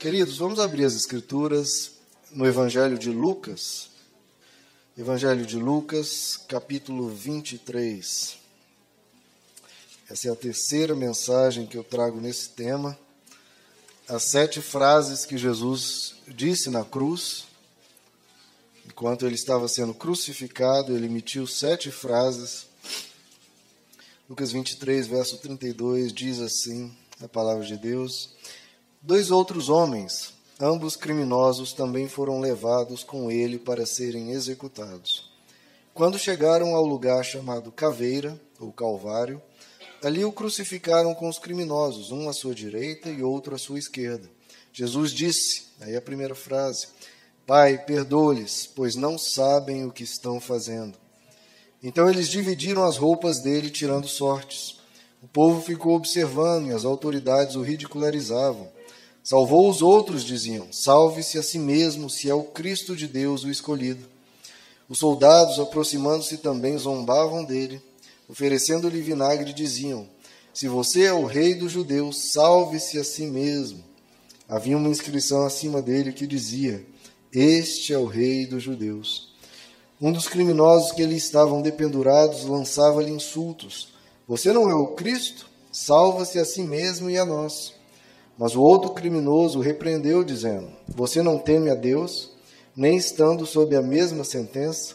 Queridos, vamos abrir as Escrituras no Evangelho de Lucas. Evangelho de Lucas, capítulo 23. Essa é a terceira mensagem que eu trago nesse tema. As sete frases que Jesus disse na cruz. Enquanto ele estava sendo crucificado, ele emitiu sete frases. Lucas 23, verso 32 diz assim: a palavra de Deus. Dois outros homens, ambos criminosos, também foram levados com ele para serem executados. Quando chegaram ao lugar chamado Caveira, ou Calvário, ali o crucificaram com os criminosos, um à sua direita e outro à sua esquerda. Jesus disse, aí a primeira frase: Pai, perdoa-lhes, pois não sabem o que estão fazendo. Então eles dividiram as roupas dele, tirando sortes. O povo ficou observando e as autoridades o ridicularizavam. Salvou os outros, diziam. Salve-se a si mesmo, se é o Cristo de Deus o escolhido. Os soldados, aproximando-se também, zombavam dele. Oferecendo-lhe vinagre, diziam: Se você é o rei dos judeus, salve-se a si mesmo. Havia uma inscrição acima dele que dizia: Este é o rei dos judeus. Um dos criminosos que ali estavam dependurados lançava-lhe insultos. Você não é o Cristo? Salva-se a si mesmo e a nós. Mas o outro criminoso o repreendeu, dizendo: Você não teme a Deus, nem estando sob a mesma sentença?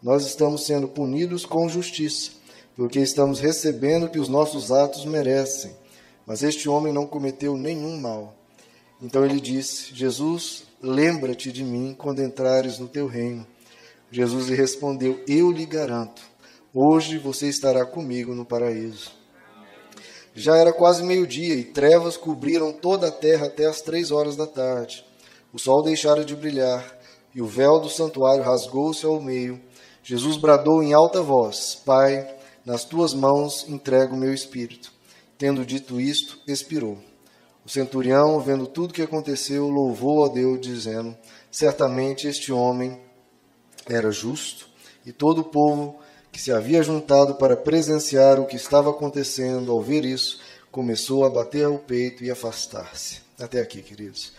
Nós estamos sendo punidos com justiça, porque estamos recebendo o que os nossos atos merecem. Mas este homem não cometeu nenhum mal. Então ele disse: Jesus, lembra-te de mim quando entrares no teu reino. Jesus lhe respondeu: Eu lhe garanto, hoje você estará comigo no paraíso. Já era quase meio-dia e trevas cobriram toda a terra até as três horas da tarde. O sol deixara de brilhar e o véu do santuário rasgou-se ao meio. Jesus bradou em alta voz: Pai, nas tuas mãos entrego o meu espírito. Tendo dito isto, expirou. O centurião, vendo tudo o que aconteceu, louvou a Deus, dizendo: Certamente este homem era justo. E todo o povo que se havia juntado para presenciar o que estava acontecendo, ao ver isso, começou a bater o peito e afastar-se. Até aqui, queridos.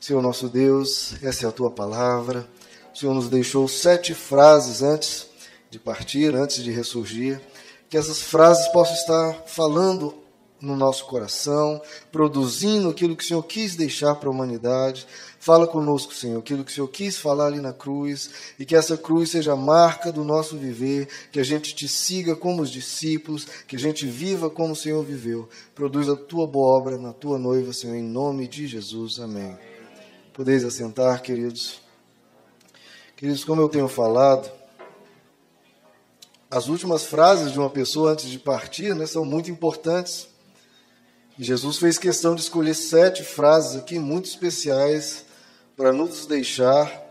Senhor nosso Deus, essa é a tua palavra. O Senhor nos deixou sete frases antes de partir, antes de ressurgir. Que essas frases possam estar falando no nosso coração, produzindo aquilo que o Senhor quis deixar para a humanidade. Fala conosco, Senhor, aquilo que o Senhor quis falar ali na cruz, e que essa cruz seja a marca do nosso viver, que a gente te siga como os discípulos, que a gente viva como o Senhor viveu. Produz a tua boa obra na tua noiva, Senhor, em nome de Jesus. Amém. Podeis assentar, queridos. Queridos, como eu tenho falado, as últimas frases de uma pessoa antes de partir né, são muito importantes. Jesus fez questão de escolher sete frases aqui muito especiais para nos deixar.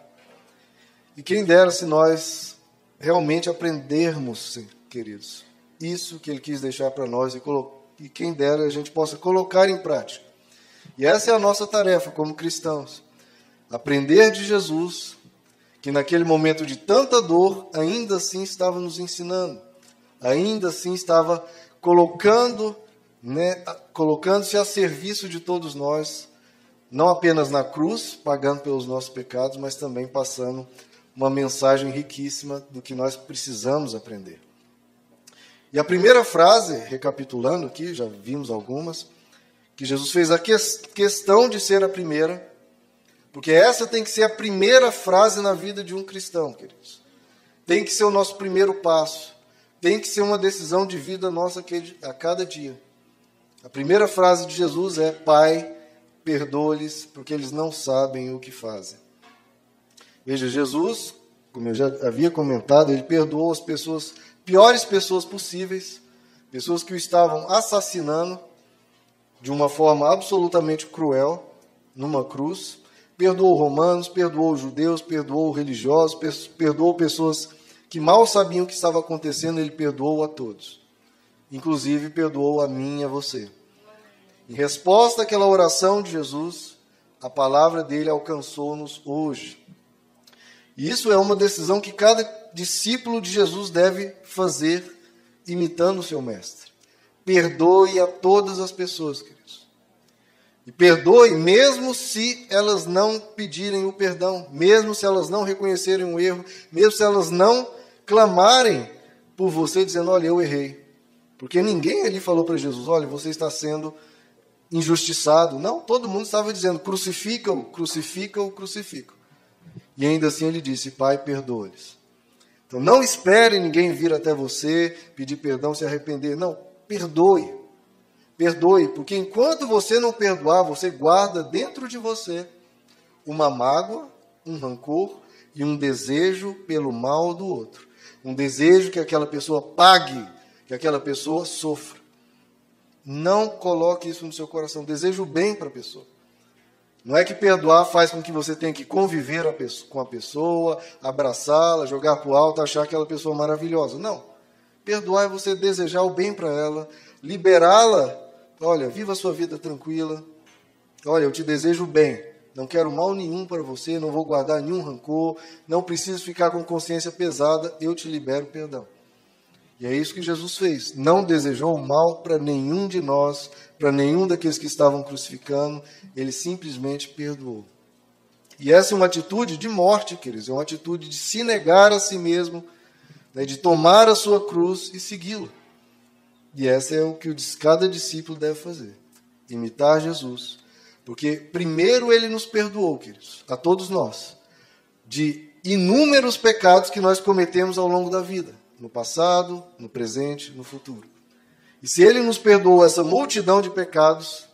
E quem dera se nós realmente aprendermos, queridos, isso que ele quis deixar para nós e, e quem dera a gente possa colocar em prática. E essa é a nossa tarefa como cristãos. Aprender de Jesus, que naquele momento de tanta dor, ainda assim estava nos ensinando, ainda assim estava colocando né, colocando-se a serviço de todos nós, não apenas na cruz, pagando pelos nossos pecados, mas também passando uma mensagem riquíssima do que nós precisamos aprender. E a primeira frase, recapitulando aqui, já vimos algumas, que Jesus fez a questão de ser a primeira, porque essa tem que ser a primeira frase na vida de um cristão, queridos. Tem que ser o nosso primeiro passo, tem que ser uma decisão de vida nossa a cada dia. A primeira frase de Jesus é: Pai, perdoa-lhes, porque eles não sabem o que fazem. Veja, Jesus, como eu já havia comentado, ele perdoou as pessoas, piores pessoas possíveis, pessoas que o estavam assassinando de uma forma absolutamente cruel, numa cruz. Perdoou romanos, perdoou judeus, perdoou religiosos, perdoou pessoas que mal sabiam o que estava acontecendo, ele perdoou a todos. Inclusive perdoou a mim e a você. Em resposta àquela oração de Jesus, a palavra dele alcançou-nos hoje. Isso é uma decisão que cada discípulo de Jesus deve fazer, imitando o seu mestre. Perdoe a todas as pessoas, queridos. E perdoe mesmo se elas não pedirem o perdão, mesmo se elas não reconhecerem o erro, mesmo se elas não clamarem por você dizendo: Olha, eu errei. Porque ninguém ali falou para Jesus: Olha, você está sendo injustiçado. Não, todo mundo estava dizendo: Crucifica-o, crucifica-o, crucifica. E ainda assim ele disse: Pai, perdoa-lhes. Então não espere ninguém vir até você pedir perdão, se arrepender. Não, perdoe. Perdoe, porque enquanto você não perdoar, você guarda dentro de você uma mágoa, um rancor e um desejo pelo mal do outro. Um desejo que aquela pessoa pague, que aquela pessoa sofra. Não coloque isso no seu coração. Desejo o bem para a pessoa. Não é que perdoar faz com que você tenha que conviver com a pessoa, abraçá-la, jogar para o alto, achar aquela pessoa maravilhosa. Não. Perdoar é você desejar o bem para ela, liberá-la Olha, viva a sua vida tranquila. Olha, eu te desejo bem. Não quero mal nenhum para você, não vou guardar nenhum rancor, não preciso ficar com consciência pesada, eu te libero perdão. E é isso que Jesus fez. Não desejou mal para nenhum de nós, para nenhum daqueles que estavam crucificando, ele simplesmente perdoou. E essa é uma atitude de morte, queridos, é uma atitude de se negar a si mesmo, né, de tomar a sua cruz e segui-lo. E essa é o que cada discípulo deve fazer: imitar Jesus. Porque primeiro ele nos perdoou, queridos, a todos nós, de inúmeros pecados que nós cometemos ao longo da vida, no passado, no presente, no futuro. E se ele nos perdoou essa multidão de pecados,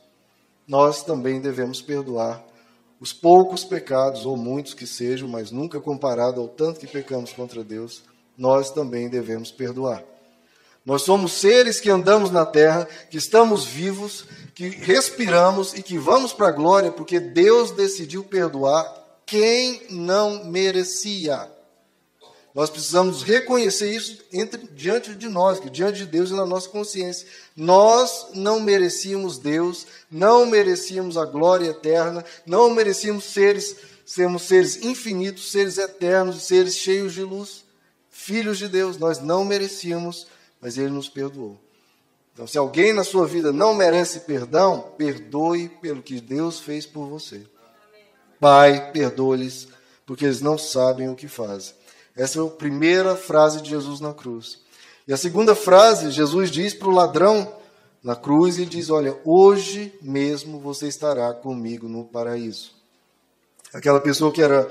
nós também devemos perdoar os poucos pecados, ou muitos que sejam, mas nunca comparado ao tanto que pecamos contra Deus, nós também devemos perdoar. Nós somos seres que andamos na terra, que estamos vivos, que respiramos e que vamos para a glória, porque Deus decidiu perdoar quem não merecia. Nós precisamos reconhecer isso entre, diante de nós, que diante de Deus e na nossa consciência. Nós não merecíamos Deus, não merecíamos a glória eterna, não merecíamos seres, sermos seres infinitos, seres eternos, seres cheios de luz, filhos de Deus. Nós não merecíamos mas ele nos perdoou. Então, se alguém na sua vida não merece perdão, perdoe pelo que Deus fez por você. Pai, perdoe-lhes, porque eles não sabem o que fazem. Essa é a primeira frase de Jesus na cruz. E a segunda frase, Jesus diz para o ladrão na cruz, ele diz: Olha, hoje mesmo você estará comigo no paraíso. Aquela pessoa que era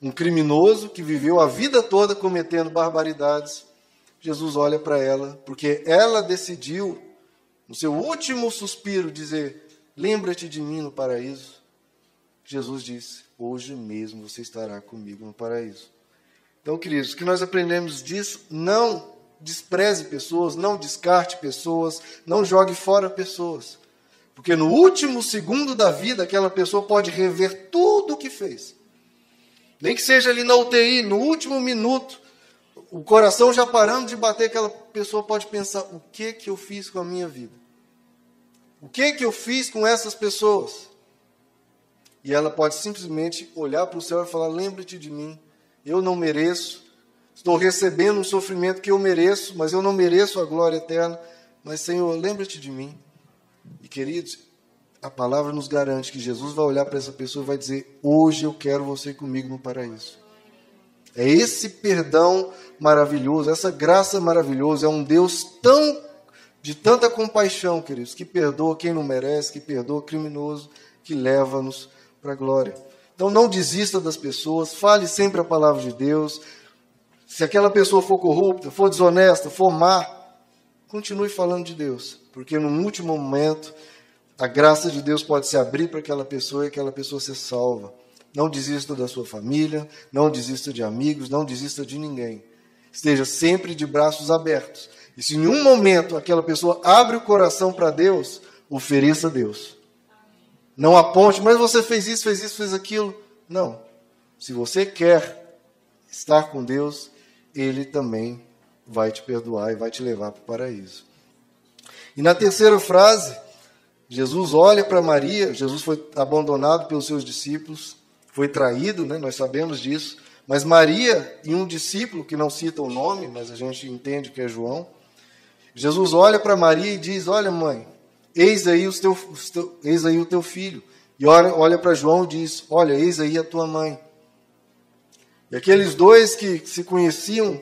um criminoso, que viveu a vida toda cometendo barbaridades, Jesus olha para ela, porque ela decidiu, no seu último suspiro, dizer: Lembra-te de mim no paraíso. Jesus disse: Hoje mesmo você estará comigo no paraíso. Então, queridos, o que nós aprendemos disso, não despreze pessoas, não descarte pessoas, não jogue fora pessoas. Porque no último segundo da vida, aquela pessoa pode rever tudo o que fez. Nem que seja ali na UTI, no último minuto, o coração já parando de bater, aquela pessoa pode pensar: o que que eu fiz com a minha vida? O que que eu fiz com essas pessoas? E ela pode simplesmente olhar para o céu e falar: lembra-te de mim, eu não mereço, estou recebendo um sofrimento que eu mereço, mas eu não mereço a glória eterna. Mas, Senhor, lembra-te de mim. E, queridos, a palavra nos garante que Jesus vai olhar para essa pessoa e vai dizer: Hoje eu quero você comigo no paraíso. É esse perdão maravilhoso, essa graça maravilhosa, é um Deus tão de tanta compaixão, queridos, que perdoa quem não merece, que perdoa o criminoso, que leva-nos para a glória. Então não desista das pessoas, fale sempre a palavra de Deus. Se aquela pessoa for corrupta, for desonesta, for má, continue falando de Deus, porque no último momento a graça de Deus pode se abrir para aquela pessoa e aquela pessoa ser salva. Não desista da sua família, não desista de amigos, não desista de ninguém. Esteja sempre de braços abertos. E se em um momento aquela pessoa abre o coração para Deus, ofereça a Deus. Não aponte, mas você fez isso, fez isso, fez aquilo. Não. Se você quer estar com Deus, Ele também vai te perdoar e vai te levar para o paraíso. E na terceira frase, Jesus olha para Maria, Jesus foi abandonado pelos seus discípulos, foi traído, né? nós sabemos disso. Mas Maria e um discípulo, que não cita o nome, mas a gente entende que é João, Jesus olha para Maria e diz: Olha, mãe, Eis aí, os teu, os teu, eis aí o teu filho. E olha, olha para João e diz: Olha, eis aí a tua mãe. E aqueles dois que se conheciam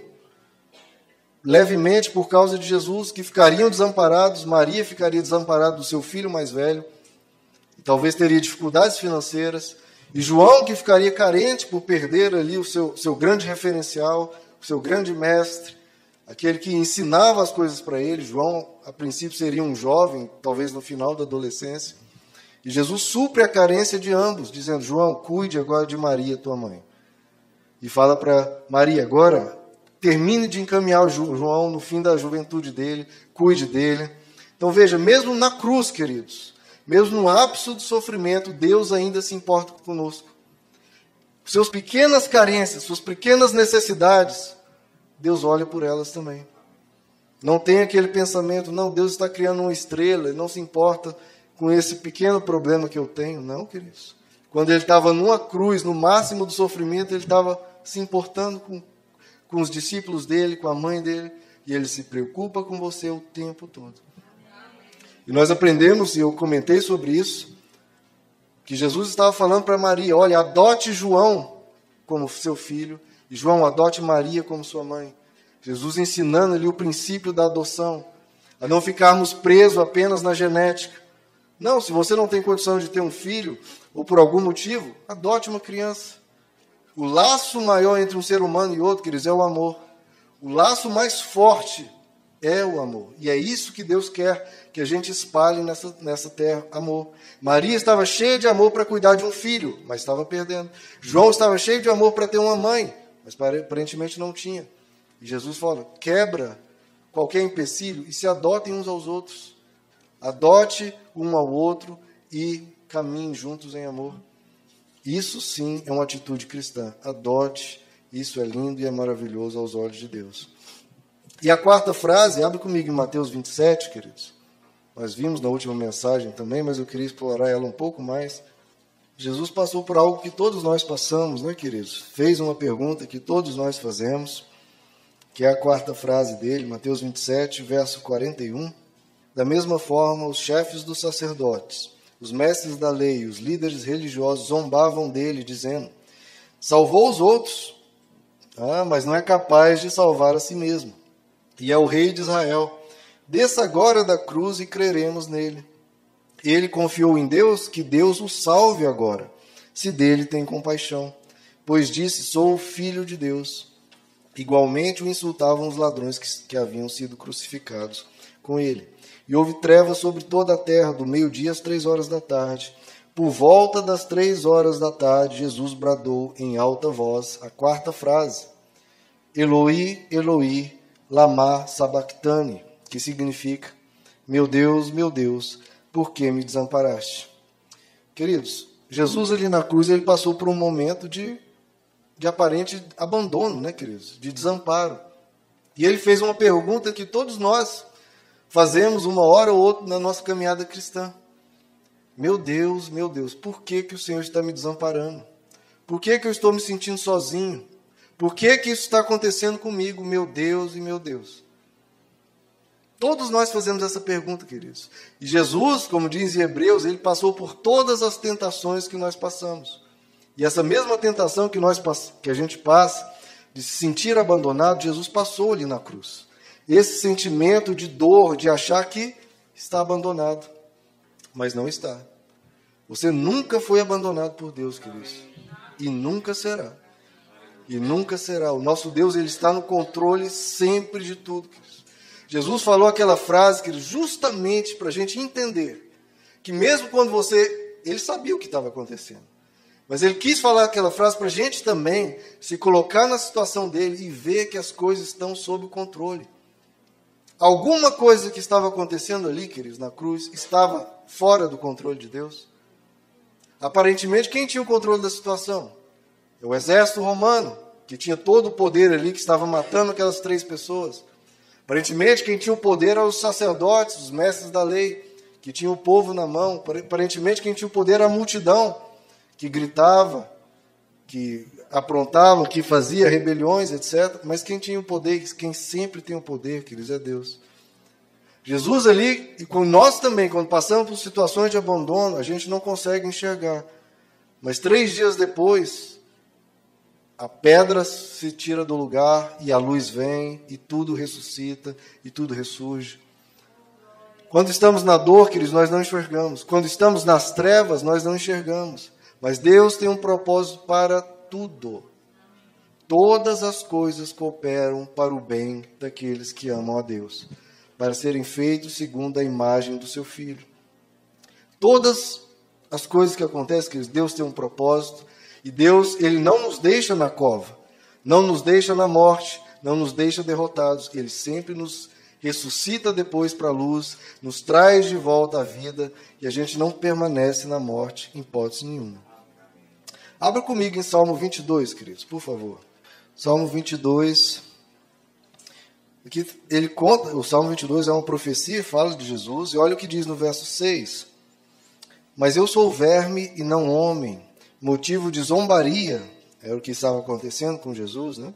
levemente por causa de Jesus, que ficariam desamparados, Maria ficaria desamparada do seu filho mais velho, talvez teria dificuldades financeiras, e João que ficaria carente por perder ali o seu, seu grande referencial, o seu grande mestre, aquele que ensinava as coisas para ele. João, a princípio, seria um jovem, talvez no final da adolescência. E Jesus supre a carência de ambos, dizendo: João, cuide agora de Maria, tua mãe. E fala para Maria: agora termine de encaminhar João no fim da juventude dele, cuide dele. Então veja, mesmo na cruz, queridos, mesmo no ápice do sofrimento, Deus ainda se importa conosco. Suas pequenas carências, suas pequenas necessidades, Deus olha por elas também. Não tem aquele pensamento, não, Deus está criando uma estrela, não se importa com esse pequeno problema que eu tenho. Não, queridos. Quando ele estava numa cruz, no máximo do sofrimento, ele estava se importando com, com os discípulos dele, com a mãe dele, e ele se preocupa com você o tempo todo. E nós aprendemos, e eu comentei sobre isso, que Jesus estava falando para Maria: olha, adote João como seu filho, João adote Maria como sua mãe. Jesus ensinando ali o princípio da adoção, a não ficarmos presos apenas na genética, não, se você não tem condição de ter um filho, ou por algum motivo, adote uma criança. O laço maior entre um ser humano e outro, queridos, é o amor. O laço mais forte é o amor. E é isso que Deus quer que a gente espalhe nessa, nessa terra: amor. Maria estava cheia de amor para cuidar de um filho, mas estava perdendo. João estava cheio de amor para ter uma mãe, mas aparentemente não tinha. E Jesus fala: quebra qualquer empecilho e se adotem uns aos outros. Adote um ao outro e caminhem juntos em amor. Isso sim é uma atitude cristã. Adote, isso é lindo e é maravilhoso aos olhos de Deus. E a quarta frase, abre comigo em Mateus 27, queridos. Nós vimos na última mensagem também, mas eu queria explorar ela um pouco mais. Jesus passou por algo que todos nós passamos, né, queridos? Fez uma pergunta que todos nós fazemos, que é a quarta frase dele, Mateus 27, verso 41. Da mesma forma, os chefes dos sacerdotes, os mestres da lei, os líderes religiosos zombavam dele, dizendo: Salvou os outros, ah, mas não é capaz de salvar a si mesmo. E é o rei de Israel. Desça agora da cruz e creremos nele. Ele confiou em Deus, que Deus o salve agora, se dele tem compaixão, pois disse: Sou filho de Deus. Igualmente o insultavam os ladrões que, que haviam sido crucificados com ele. E houve trevas sobre toda a terra, do meio-dia às três horas da tarde. Por volta das três horas da tarde, Jesus bradou em alta voz a quarta frase: Eloi, Eloi, lama sabachthani, que significa: Meu Deus, meu Deus, por que me desamparaste? Queridos, Jesus ali na cruz ele passou por um momento de, de aparente abandono, né, queridos? De desamparo. E ele fez uma pergunta que todos nós fazemos uma hora ou outra na nossa caminhada cristã. Meu Deus, meu Deus, por que, que o Senhor está me desamparando? Por que, que eu estou me sentindo sozinho? Por que, que isso está acontecendo comigo, meu Deus e meu Deus? Todos nós fazemos essa pergunta, queridos. E Jesus, como diz em Hebreus, ele passou por todas as tentações que nós passamos. E essa mesma tentação que, nós, que a gente passa, de se sentir abandonado, Jesus passou ali na cruz esse sentimento de dor, de achar que está abandonado, mas não está. Você nunca foi abandonado por Deus, queridos, e nunca será. E nunca será. O nosso Deus ele está no controle sempre de tudo. Queridos. Jesus falou aquela frase, queridos, justamente para a gente entender que mesmo quando você, ele sabia o que estava acontecendo. Mas ele quis falar aquela frase para a gente também se colocar na situação dele e ver que as coisas estão sob controle. Alguma coisa que estava acontecendo ali, queridos, na cruz, estava fora do controle de Deus? Aparentemente, quem tinha o controle da situação? O exército romano, que tinha todo o poder ali, que estava matando aquelas três pessoas. Aparentemente, quem tinha o poder eram os sacerdotes, os mestres da lei, que tinham o povo na mão. Aparentemente, quem tinha o poder era a multidão, que gritava, que aprontavam, que fazia rebeliões, etc. Mas quem tinha o poder, quem sempre tem o poder, queridos, é Deus. Jesus ali, e com nós também, quando passamos por situações de abandono, a gente não consegue enxergar. Mas três dias depois, a pedra se tira do lugar e a luz vem e tudo ressuscita e tudo ressurge. Quando estamos na dor, queridos, nós não enxergamos. Quando estamos nas trevas, nós não enxergamos. Mas Deus tem um propósito para tudo. Todas as coisas cooperam para o bem daqueles que amam a Deus para serem feitos segundo a imagem do seu filho. Todas as coisas que acontecem, que Deus tem um propósito, e Deus, ele não nos deixa na cova, não nos deixa na morte, não nos deixa derrotados, ele sempre nos ressuscita depois para a luz, nos traz de volta à vida, e a gente não permanece na morte em hipótese nenhuma. Abra comigo em Salmo 22, queridos, por favor. Salmo 22, Aqui ele conta, o Salmo 22 é uma profecia, fala de Jesus, e olha o que diz no verso 6. Mas eu sou verme e não homem, motivo de zombaria, era o que estava acontecendo com Jesus, né?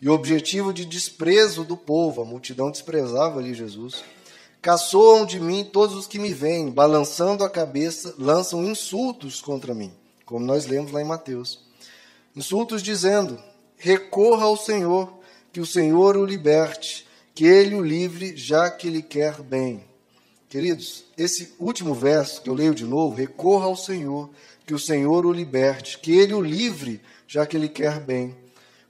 E objetivo de desprezo do povo, a multidão desprezava ali Jesus. Caçoam de mim todos os que me veem, balançando a cabeça, lançam insultos contra mim, como nós lemos lá em Mateus. Insultos dizendo: recorra ao Senhor que o Senhor o liberte, que ele o livre, já que ele quer bem. Queridos, esse último verso que eu leio de novo, recorra ao Senhor, que o Senhor o liberte, que ele o livre, já que ele quer bem.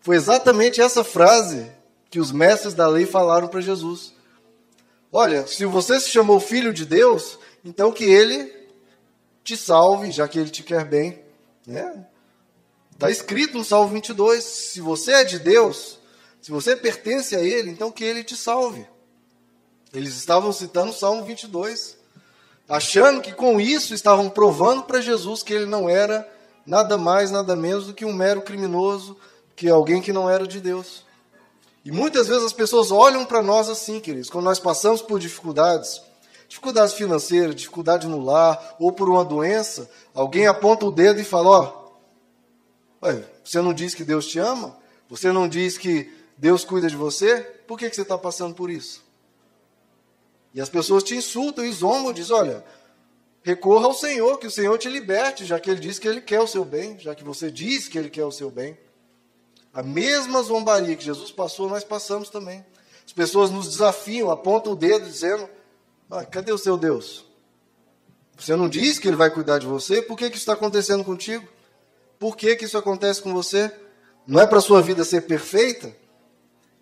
Foi exatamente essa frase que os mestres da lei falaram para Jesus. Olha, se você se chamou filho de Deus, então que ele te salve, já que ele te quer bem. Está né? escrito no Salmo 22, se você é de Deus, se você pertence a Ele, então que Ele te salve. Eles estavam citando o Salmo 22, achando que com isso estavam provando para Jesus que ele não era nada mais, nada menos do que um mero criminoso, que alguém que não era de Deus. E muitas vezes as pessoas olham para nós assim, queridos, quando nós passamos por dificuldades, dificuldades financeiras, dificuldade no lar, ou por uma doença, alguém aponta o dedo e fala: Ó, oh, você não diz que Deus te ama? Você não diz que Deus cuida de você, por que, que você está passando por isso? E as pessoas te insultam e zombam, dizem, olha, recorra ao Senhor, que o Senhor te liberte, já que Ele diz que Ele quer o seu bem, já que você diz que Ele quer o seu bem. A mesma zombaria que Jesus passou, nós passamos também. As pessoas nos desafiam, apontam o dedo, dizendo, ah, cadê o seu Deus? Você não diz que Ele vai cuidar de você, por que, que isso está acontecendo contigo? Por que, que isso acontece com você? Não é para a sua vida ser perfeita?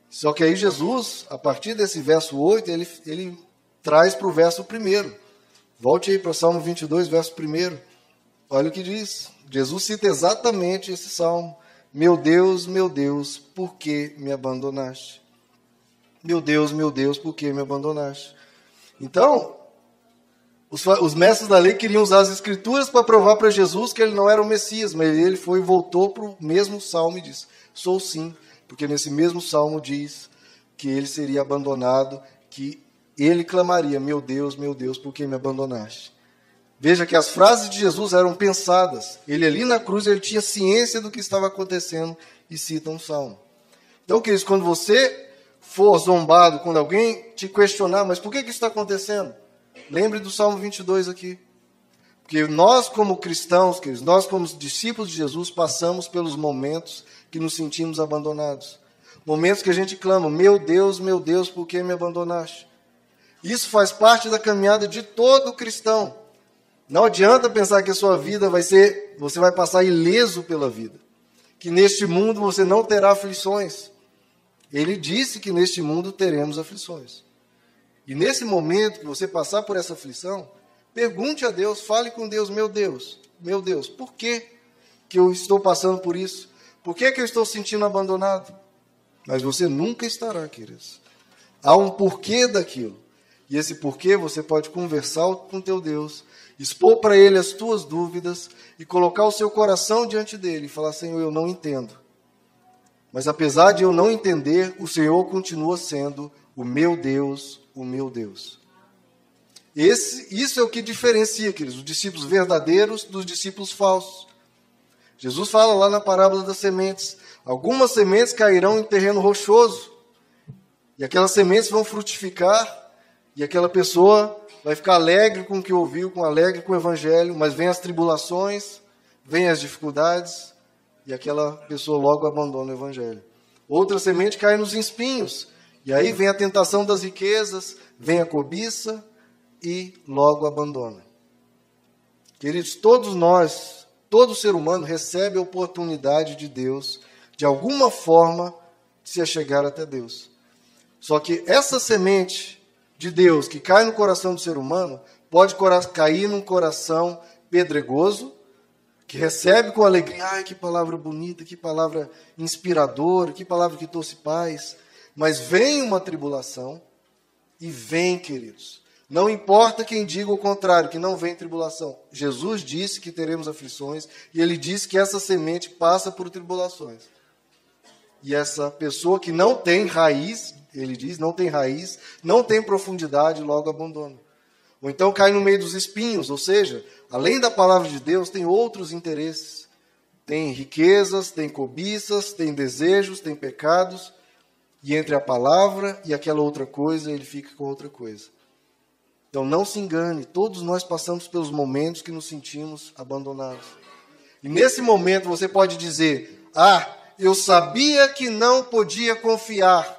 Só que aí Jesus, a partir desse verso 8, ele, ele traz para o verso 1. Volte aí para o Salmo 22, verso 1. Olha o que diz. Jesus cita exatamente esse salmo. Meu Deus, meu Deus, por que me abandonaste? Meu Deus, meu Deus, por que me abandonaste? Então, os, os mestres da lei queriam usar as escrituras para provar para Jesus que ele não era o Messias, mas ele foi e voltou para o mesmo salmo e disse: Sou sim, porque nesse mesmo salmo diz que ele seria abandonado, que ele clamaria: Meu Deus, meu Deus, por que me abandonaste? Veja que as frases de Jesus eram pensadas. Ele ali na cruz ele tinha ciência do que estava acontecendo e cita um salmo. Então, queridos, quando você for zombado, quando alguém te questionar, mas por que, que isso está acontecendo? Lembre do Salmo 22 aqui. Porque nós, como cristãos, queridos, nós, como discípulos de Jesus, passamos pelos momentos que nos sentimos abandonados. Momentos que a gente clama: Meu Deus, meu Deus, por que me abandonaste? Isso faz parte da caminhada de todo cristão. Não adianta pensar que a sua vida vai ser, você vai passar ileso pela vida. Que neste mundo você não terá aflições. Ele disse que neste mundo teremos aflições. E nesse momento que você passar por essa aflição, pergunte a Deus, fale com Deus, meu Deus, meu Deus, por que, que eu estou passando por isso? Por que, que eu estou sentindo abandonado? Mas você nunca estará, queridos. Há um porquê daquilo. E esse porquê você pode conversar com teu Deus, expor para ele as tuas dúvidas e colocar o seu coração diante dele e falar: Senhor, eu não entendo. Mas apesar de eu não entender, o Senhor continua sendo o meu Deus, o meu Deus. Esse, isso é o que diferencia, queridos, os discípulos verdadeiros dos discípulos falsos. Jesus fala lá na parábola das sementes: algumas sementes cairão em terreno rochoso, e aquelas sementes vão frutificar, E aquela pessoa vai ficar alegre com o que ouviu, com alegre com o evangelho, mas vem as tribulações, vem as dificuldades, e aquela pessoa logo abandona o evangelho. Outra semente cai nos espinhos, e aí vem a tentação das riquezas, vem a cobiça e logo abandona. Queridos, todos nós, todo ser humano recebe a oportunidade de Deus, de alguma forma, de se achegar até Deus. Só que essa semente de Deus que cai no coração do ser humano pode cair num coração pedregoso, que recebe com alegria, ai que palavra bonita, que palavra inspiradora, que palavra que trouxe paz. Mas vem uma tribulação, e vem, queridos. Não importa quem diga o contrário, que não vem tribulação. Jesus disse que teremos aflições, e ele disse que essa semente passa por tribulações. E essa pessoa que não tem raiz, ele diz, não tem raiz, não tem profundidade, logo abandona. Ou então cai no meio dos espinhos, ou seja, além da palavra de Deus, tem outros interesses. Tem riquezas, tem cobiças, tem desejos, tem pecados. E entre a palavra e aquela outra coisa, ele fica com outra coisa. Então não se engane, todos nós passamos pelos momentos que nos sentimos abandonados. E nesse momento você pode dizer: Ah, eu sabia que não podia confiar.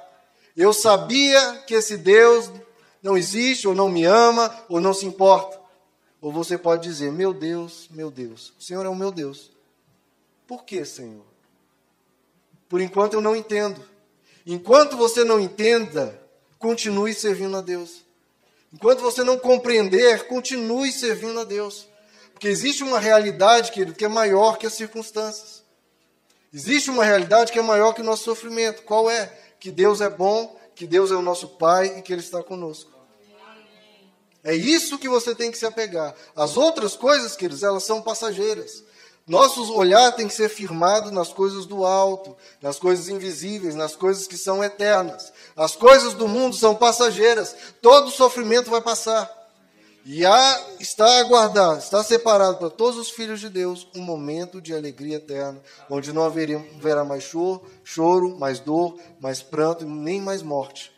Eu sabia que esse Deus não existe, ou não me ama, ou não se importa. Ou você pode dizer: Meu Deus, meu Deus, o Senhor é o meu Deus. Por que, Senhor? Por enquanto eu não entendo. Enquanto você não entenda, continue servindo a Deus. Enquanto você não compreender, continue servindo a Deus. Porque existe uma realidade, querido, que é maior que as circunstâncias. Existe uma realidade que é maior que o nosso sofrimento. Qual é? Que Deus é bom, que Deus é o nosso Pai e que Ele está conosco. É isso que você tem que se apegar. As outras coisas, queridos, elas são passageiras. Nosso olhar tem que ser firmado nas coisas do alto, nas coisas invisíveis, nas coisas que são eternas. As coisas do mundo são passageiras. Todo sofrimento vai passar. E há, está aguardado, está separado para todos os filhos de Deus um momento de alegria eterna, onde não haveria, haverá mais choro, choro, mais dor, mais pranto, nem mais morte.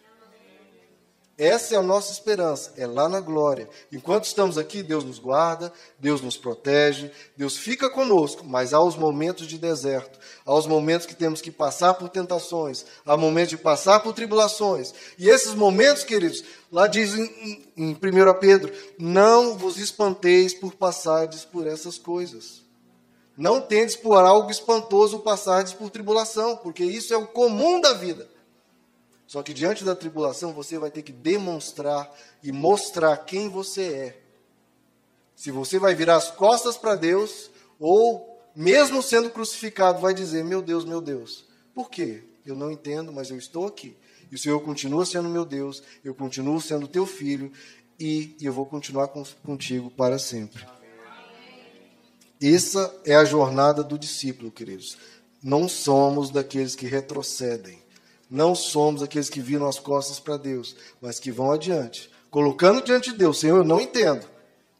Essa é a nossa esperança, é lá na glória. Enquanto estamos aqui, Deus nos guarda, Deus nos protege, Deus fica conosco, mas há os momentos de deserto, há os momentos que temos que passar por tentações, há momentos de passar por tribulações. E esses momentos, queridos, lá diz em, em 1 Pedro: não vos espanteis por passardes por essas coisas. Não tendes por algo espantoso passardes por tribulação, porque isso é o comum da vida. Só que diante da tribulação você vai ter que demonstrar e mostrar quem você é. Se você vai virar as costas para Deus, ou mesmo sendo crucificado, vai dizer: Meu Deus, meu Deus. Por quê? Eu não entendo, mas eu estou aqui. E o Senhor continua sendo meu Deus, eu continuo sendo teu filho, e eu vou continuar contigo para sempre. Essa é a jornada do discípulo, queridos. Não somos daqueles que retrocedem. Não somos aqueles que viram as costas para Deus, mas que vão adiante, colocando diante de Deus, Senhor, eu não entendo,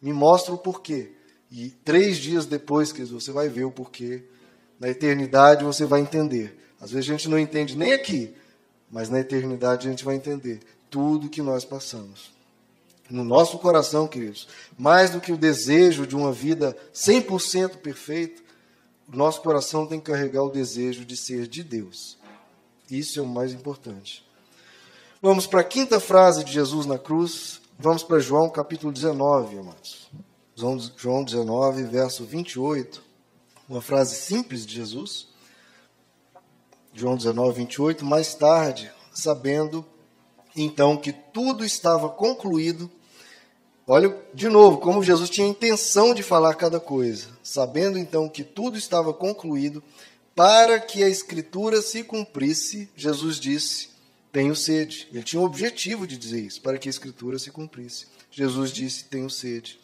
me mostra o porquê. E três dias depois, que você vai ver o porquê. Na eternidade você vai entender. Às vezes a gente não entende nem aqui, mas na eternidade a gente vai entender tudo que nós passamos. No nosso coração, queridos, mais do que o desejo de uma vida 100% perfeita, o nosso coração tem que carregar o desejo de ser de Deus. Isso é o mais importante. Vamos para a quinta frase de Jesus na cruz. Vamos para João capítulo 19, irmãos. João 19, verso 28. Uma frase simples de Jesus. João 19, 28. Mais tarde, sabendo então que tudo estava concluído, olha de novo como Jesus tinha intenção de falar cada coisa. Sabendo então que tudo estava concluído, para que a escritura se cumprisse, Jesus disse: Tenho sede. Ele tinha o objetivo de dizer isso, para que a escritura se cumprisse. Jesus disse: Tenho sede.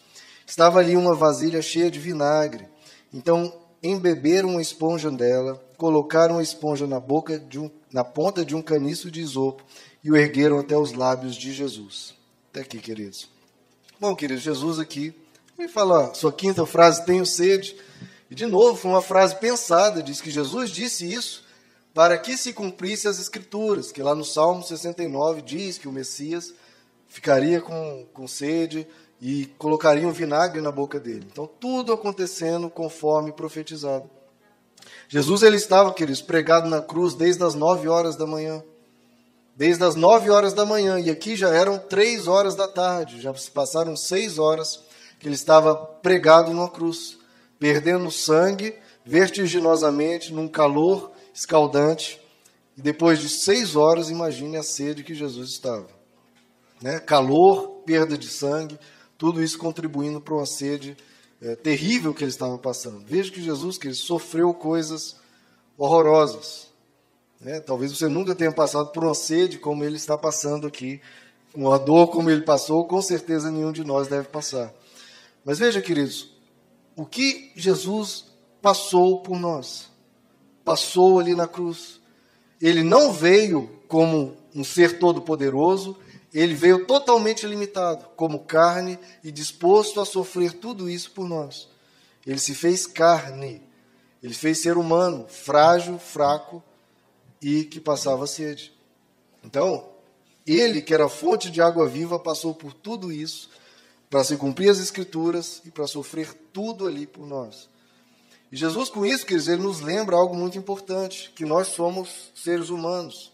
Estava ali uma vasilha cheia de vinagre. Então embeberam uma esponja dela, colocaram a esponja na boca um, na ponta de um caniço de isopo e o ergueram até os lábios de Jesus. Até aqui, queridos. Bom, queridos, Jesus aqui me fala sua quinta frase: Tenho sede. E de novo, foi uma frase pensada, diz que Jesus disse isso para que se cumprisse as escrituras, que lá no Salmo 69 diz que o Messias ficaria com, com sede e colocaria um vinagre na boca dele. Então, tudo acontecendo conforme profetizado. Jesus ele estava, queridos, pregado na cruz desde as nove horas da manhã. Desde as nove horas da manhã. E aqui já eram três horas da tarde. Já se passaram seis horas que ele estava pregado numa cruz, perdendo sangue vertiginosamente, num calor escaldante. E depois de seis horas, imagine a sede que Jesus estava. Né? Calor, perda de sangue, tudo isso contribuindo para uma sede é, terrível que ele estava passando. Veja que Jesus que ele sofreu coisas horrorosas. Né? Talvez você nunca tenha passado por uma sede como ele está passando aqui, uma dor como ele passou, com certeza nenhum de nós deve passar. Mas veja, queridos, o que Jesus passou por nós, passou ali na cruz. Ele não veio como um ser todo-poderoso, ele veio totalmente limitado, como carne e disposto a sofrer tudo isso por nós. Ele se fez carne, ele fez ser humano, frágil, fraco e que passava sede. Então, ele, que era fonte de água viva, passou por tudo isso para se cumprir as Escrituras e para sofrer tudo ali por nós. E Jesus, com isso, quer dizer, ele nos lembra algo muito importante: que nós somos seres humanos,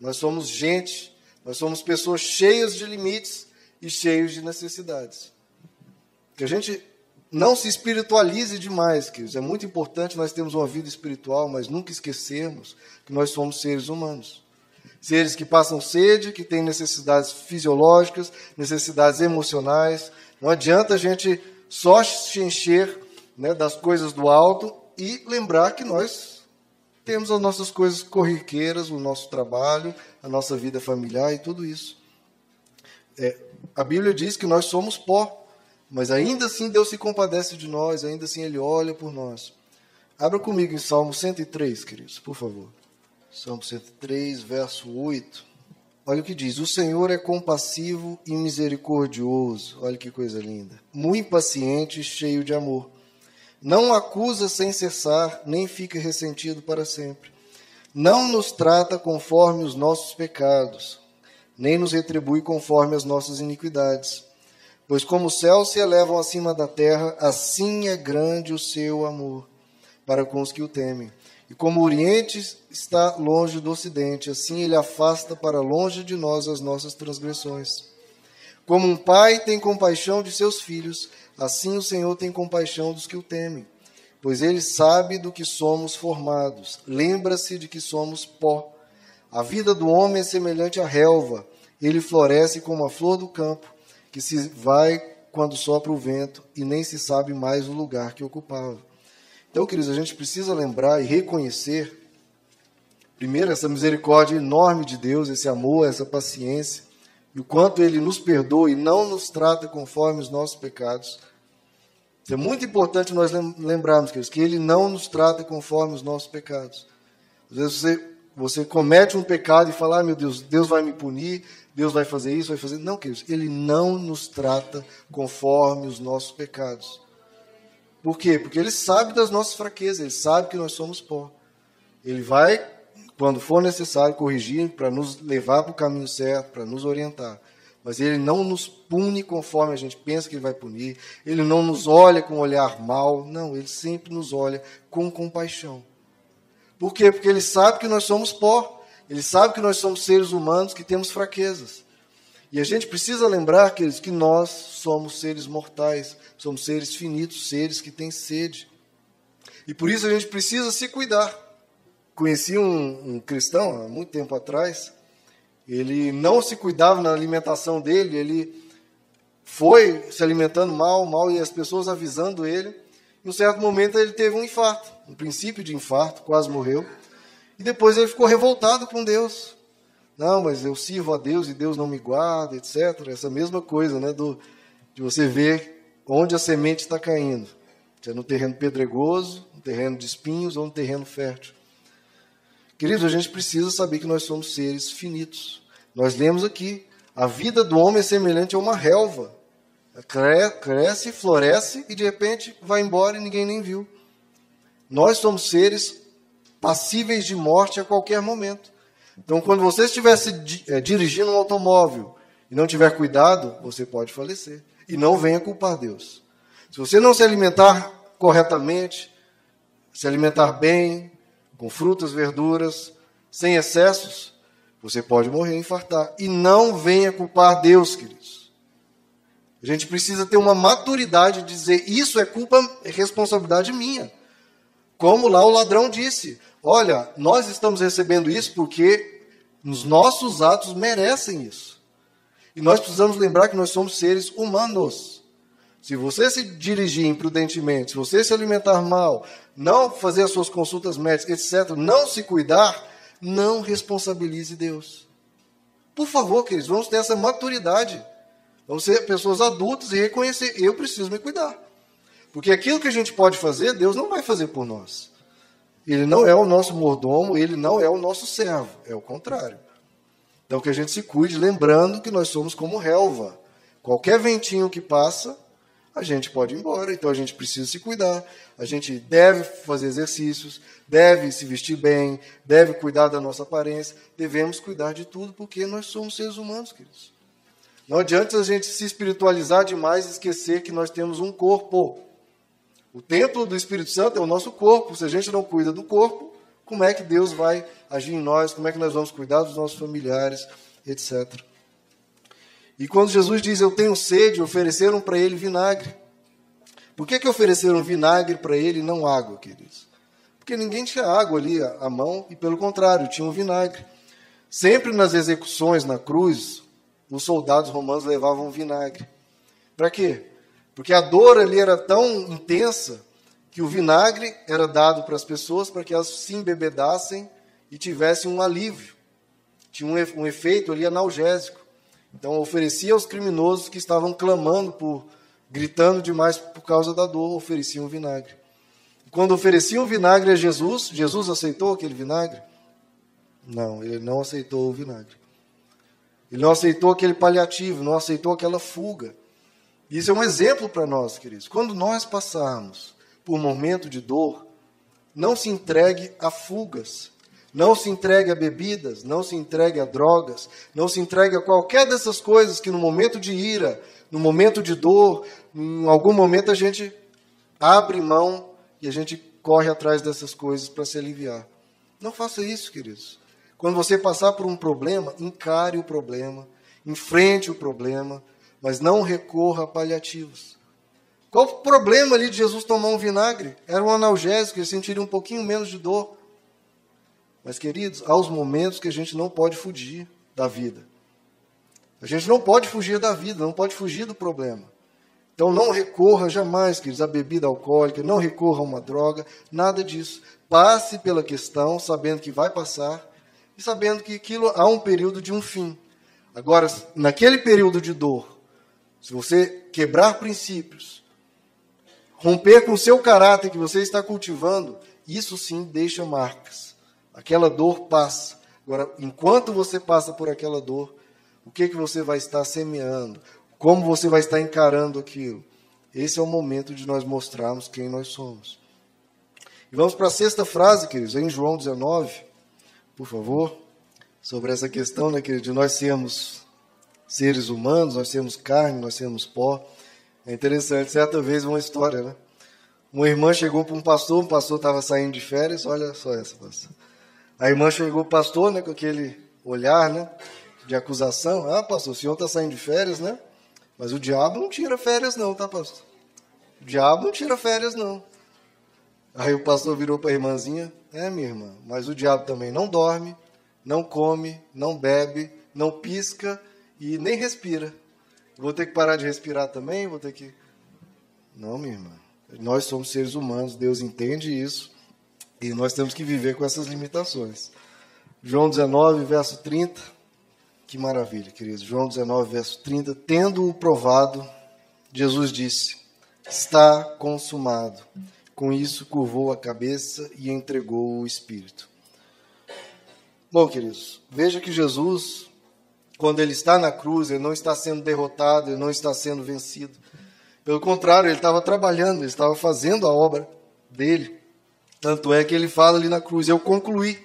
nós somos gente nós somos pessoas cheias de limites e cheios de necessidades. Que a gente não se espiritualize demais, queridos. É muito importante nós termos uma vida espiritual, mas nunca esquecermos que nós somos seres humanos. Seres que passam sede, que têm necessidades fisiológicas, necessidades emocionais. Não adianta a gente só se encher né, das coisas do alto e lembrar que nós temos as nossas coisas corriqueiras, o nosso trabalho, a nossa vida familiar e tudo isso. É, a Bíblia diz que nós somos pó, mas ainda assim Deus se compadece de nós, ainda assim Ele olha por nós. Abra comigo em Salmo 103, queridos, por favor. Salmo 103, verso 8. Olha o que diz: O Senhor é compassivo e misericordioso. Olha que coisa linda. Muito paciente e cheio de amor não acusa sem cessar, nem fica ressentido para sempre. Não nos trata conforme os nossos pecados, nem nos retribui conforme as nossas iniquidades. Pois como os céus se elevam acima da terra, assim é grande o seu amor para com os que o temem. E como o Oriente está longe do Ocidente, assim ele afasta para longe de nós as nossas transgressões. Como um pai tem compaixão de seus filhos, Assim o Senhor tem compaixão dos que o temem, pois ele sabe do que somos formados, lembra-se de que somos pó. A vida do homem é semelhante à relva, ele floresce como a flor do campo, que se vai quando sopra o vento e nem se sabe mais o lugar que ocupava. Então, queridos, a gente precisa lembrar e reconhecer, primeiro, essa misericórdia enorme de Deus, esse amor, essa paciência, e o quanto ele nos perdoa e não nos trata conforme os nossos pecados. É muito importante nós lembrarmos, queridos, que ele não nos trata conforme os nossos pecados. Às vezes você, você comete um pecado e fala, ah, meu Deus, Deus vai me punir, Deus vai fazer isso, vai fazer. Não, queridos, ele não nos trata conforme os nossos pecados. Por quê? Porque ele sabe das nossas fraquezas, ele sabe que nós somos pó. Ele vai quando for necessário, corrigir para nos levar para o caminho certo, para nos orientar. Mas ele não nos pune conforme a gente pensa que ele vai punir. Ele não nos olha com um olhar mau. Não, ele sempre nos olha com compaixão. Por quê? Porque ele sabe que nós somos pó. Ele sabe que nós somos seres humanos que temos fraquezas. E a gente precisa lembrar, queridos, que nós somos seres mortais, somos seres finitos, seres que têm sede. E por isso a gente precisa se cuidar conheci um, um, cristão há muito tempo atrás. Ele não se cuidava na alimentação dele, ele foi se alimentando mal, mal, e as pessoas avisando ele. Em um certo momento ele teve um infarto, um princípio de infarto, quase morreu. E depois ele ficou revoltado com Deus. Não, mas eu sirvo a Deus e Deus não me guarda, etc. Essa mesma coisa, né, do, de você ver onde a semente está caindo. Se é no terreno pedregoso, no terreno de espinhos ou no terreno fértil. Queridos, a gente precisa saber que nós somos seres finitos. Nós lemos aqui: a vida do homem é semelhante a uma relva. Cresce, floresce e de repente vai embora e ninguém nem viu. Nós somos seres passíveis de morte a qualquer momento. Então, quando você estivesse eh, dirigindo um automóvel e não tiver cuidado, você pode falecer. E não venha culpar Deus. Se você não se alimentar corretamente, se alimentar bem, com frutas, verduras, sem excessos, você pode morrer, infartar. E não venha culpar Deus, queridos. A gente precisa ter uma maturidade de dizer: isso é culpa, é responsabilidade minha. Como lá o ladrão disse: olha, nós estamos recebendo isso porque os nossos atos merecem isso. E nós precisamos lembrar que nós somos seres humanos. Se você se dirigir imprudentemente, se você se alimentar mal, não fazer as suas consultas médicas, etc., não se cuidar, não responsabilize Deus. Por favor, queridos, vamos ter essa maturidade. Vamos ser pessoas adultas e reconhecer: eu preciso me cuidar. Porque aquilo que a gente pode fazer, Deus não vai fazer por nós. Ele não é o nosso mordomo, ele não é o nosso servo, é o contrário. Então que a gente se cuide, lembrando que nós somos como relva. Qualquer ventinho que passa, a gente pode ir embora. Então a gente precisa se cuidar. A gente deve fazer exercícios, deve se vestir bem, deve cuidar da nossa aparência. Devemos cuidar de tudo, porque nós somos seres humanos, queridos. Não adianta a gente se espiritualizar demais e esquecer que nós temos um corpo. O templo do Espírito Santo é o nosso corpo. Se a gente não cuida do corpo, como é que Deus vai agir em nós? Como é que nós vamos cuidar dos nossos familiares, etc. E quando Jesus diz eu tenho sede, ofereceram para ele vinagre. Por que, que ofereceram vinagre para ele e não água, queridos? Porque ninguém tinha água ali à mão e, pelo contrário, tinha um vinagre. Sempre nas execuções na cruz, os soldados romanos levavam vinagre. Para quê? Porque a dor ali era tão intensa que o vinagre era dado para as pessoas para que elas se embebedassem e tivessem um alívio. Tinha um, efeito ali analgésico. Então oferecia aos criminosos que estavam clamando por, gritando demais por causa da dor, ofereciam vinagre. Quando ofereciam vinagre a Jesus, Jesus aceitou aquele vinagre? Não, ele não aceitou o vinagre. Ele não aceitou aquele paliativo, não aceitou aquela fuga. Isso é um exemplo para nós, queridos. Quando nós passarmos por um momento de dor, não se entregue a fugas, não se entregue a bebidas, não se entregue a drogas, não se entregue a qualquer dessas coisas que no momento de ira, no momento de dor, em algum momento a gente abre mão e a gente corre atrás dessas coisas para se aliviar. Não faça isso, queridos. Quando você passar por um problema, encare o problema, enfrente o problema, mas não recorra a paliativos. Qual o problema ali de Jesus tomar um vinagre? Era um analgésico, ele sentiria um pouquinho menos de dor. Mas, queridos, há os momentos que a gente não pode fugir da vida. A gente não pode fugir da vida, não pode fugir do problema. Então não recorra jamais, queridos, à bebida alcoólica, não recorra a uma droga, nada disso. Passe pela questão, sabendo que vai passar e sabendo que aquilo há um período de um fim. Agora, naquele período de dor, se você quebrar princípios, romper com o seu caráter que você está cultivando, isso sim deixa marcas. Aquela dor passa. Agora, enquanto você passa por aquela dor, o que, que você vai estar semeando? Como você vai estar encarando aquilo? Esse é o momento de nós mostrarmos quem nós somos. E vamos para a sexta frase, queridos, em João 19, por favor, sobre essa questão, né, querido, de nós sermos seres humanos, nós temos carne, nós temos pó. É interessante, certa vez uma história, né? Uma irmã chegou para um pastor, um pastor estava saindo de férias, olha só essa, pastor. A irmã chegou para o pastor, né, com aquele olhar, né, de acusação. Ah, pastor, o senhor está saindo de férias, né? Mas o diabo não tira férias não, tá, pastor? O diabo não tira férias não. Aí o pastor virou para a irmãzinha, é, minha irmã, mas o diabo também não dorme, não come, não bebe, não pisca e nem respira. Vou ter que parar de respirar também? Vou ter que. Não, minha irmã. Nós somos seres humanos, Deus entende isso. E nós temos que viver com essas limitações. João 19, verso 30. Que maravilha, queridos. João 19, verso 30. Tendo-o provado, Jesus disse: Está consumado. Com isso, curvou a cabeça e entregou o Espírito. Bom, queridos, veja que Jesus quando ele está na cruz, ele não está sendo derrotado, ele não está sendo vencido. Pelo contrário, ele estava trabalhando, ele estava fazendo a obra dele. Tanto é que ele fala ali na cruz: Eu concluí,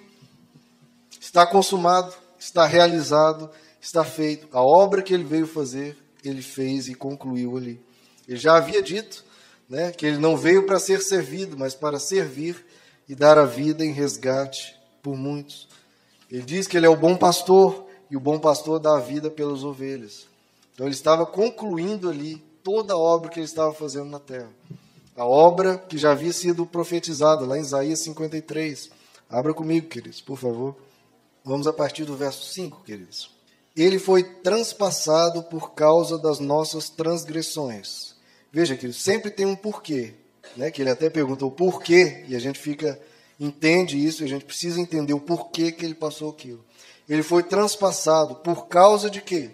está consumado, está realizado, está feito. A obra que ele veio fazer, ele fez e concluiu ali. Ele já havia dito né, que ele não veio para ser servido, mas para servir e dar a vida em resgate por muitos. Ele diz que ele é o bom pastor e o bom pastor dá a vida pelas ovelhas. Então ele estava concluindo ali toda a obra que ele estava fazendo na terra. A obra que já havia sido profetizada lá em Isaías 53. Abra comigo, queridos, por favor. Vamos a partir do verso 5, queridos. Ele foi transpassado por causa das nossas transgressões. Veja, queridos, sempre tem um porquê. Né? Que ele até perguntou porquê, e a gente fica, entende isso, e a gente precisa entender o porquê que ele passou aquilo. Ele foi transpassado por causa de quê?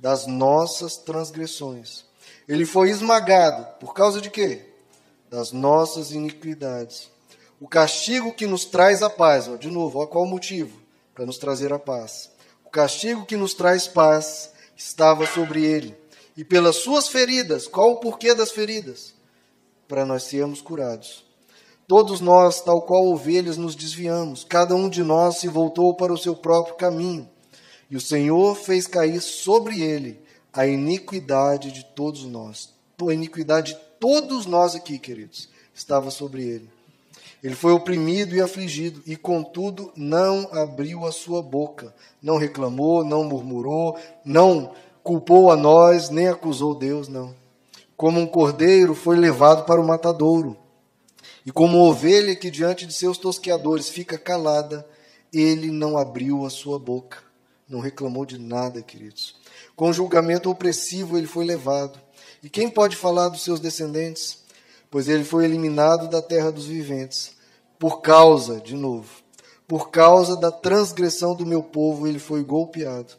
Das nossas transgressões. Ele foi esmagado por causa de quê? Das nossas iniquidades. O castigo que nos traz a paz, ó, de novo, ó, qual o motivo? Para nos trazer a paz. O castigo que nos traz paz estava sobre ele. E pelas suas feridas, qual o porquê das feridas? Para nós sermos curados. Todos nós, tal qual ovelhas, nos desviamos, cada um de nós se voltou para o seu próprio caminho, e o Senhor fez cair sobre ele a iniquidade de todos nós. A iniquidade de todos nós aqui, queridos, estava sobre ele. Ele foi oprimido e afligido, e contudo não abriu a sua boca, não reclamou, não murmurou, não culpou a nós, nem acusou Deus, não. Como um cordeiro foi levado para o matadouro e como ovelha que diante de seus tosqueadores fica calada, ele não abriu a sua boca, não reclamou de nada, queridos. Com julgamento opressivo ele foi levado. E quem pode falar dos seus descendentes? Pois ele foi eliminado da terra dos viventes, por causa, de novo, por causa da transgressão do meu povo, ele foi golpeado.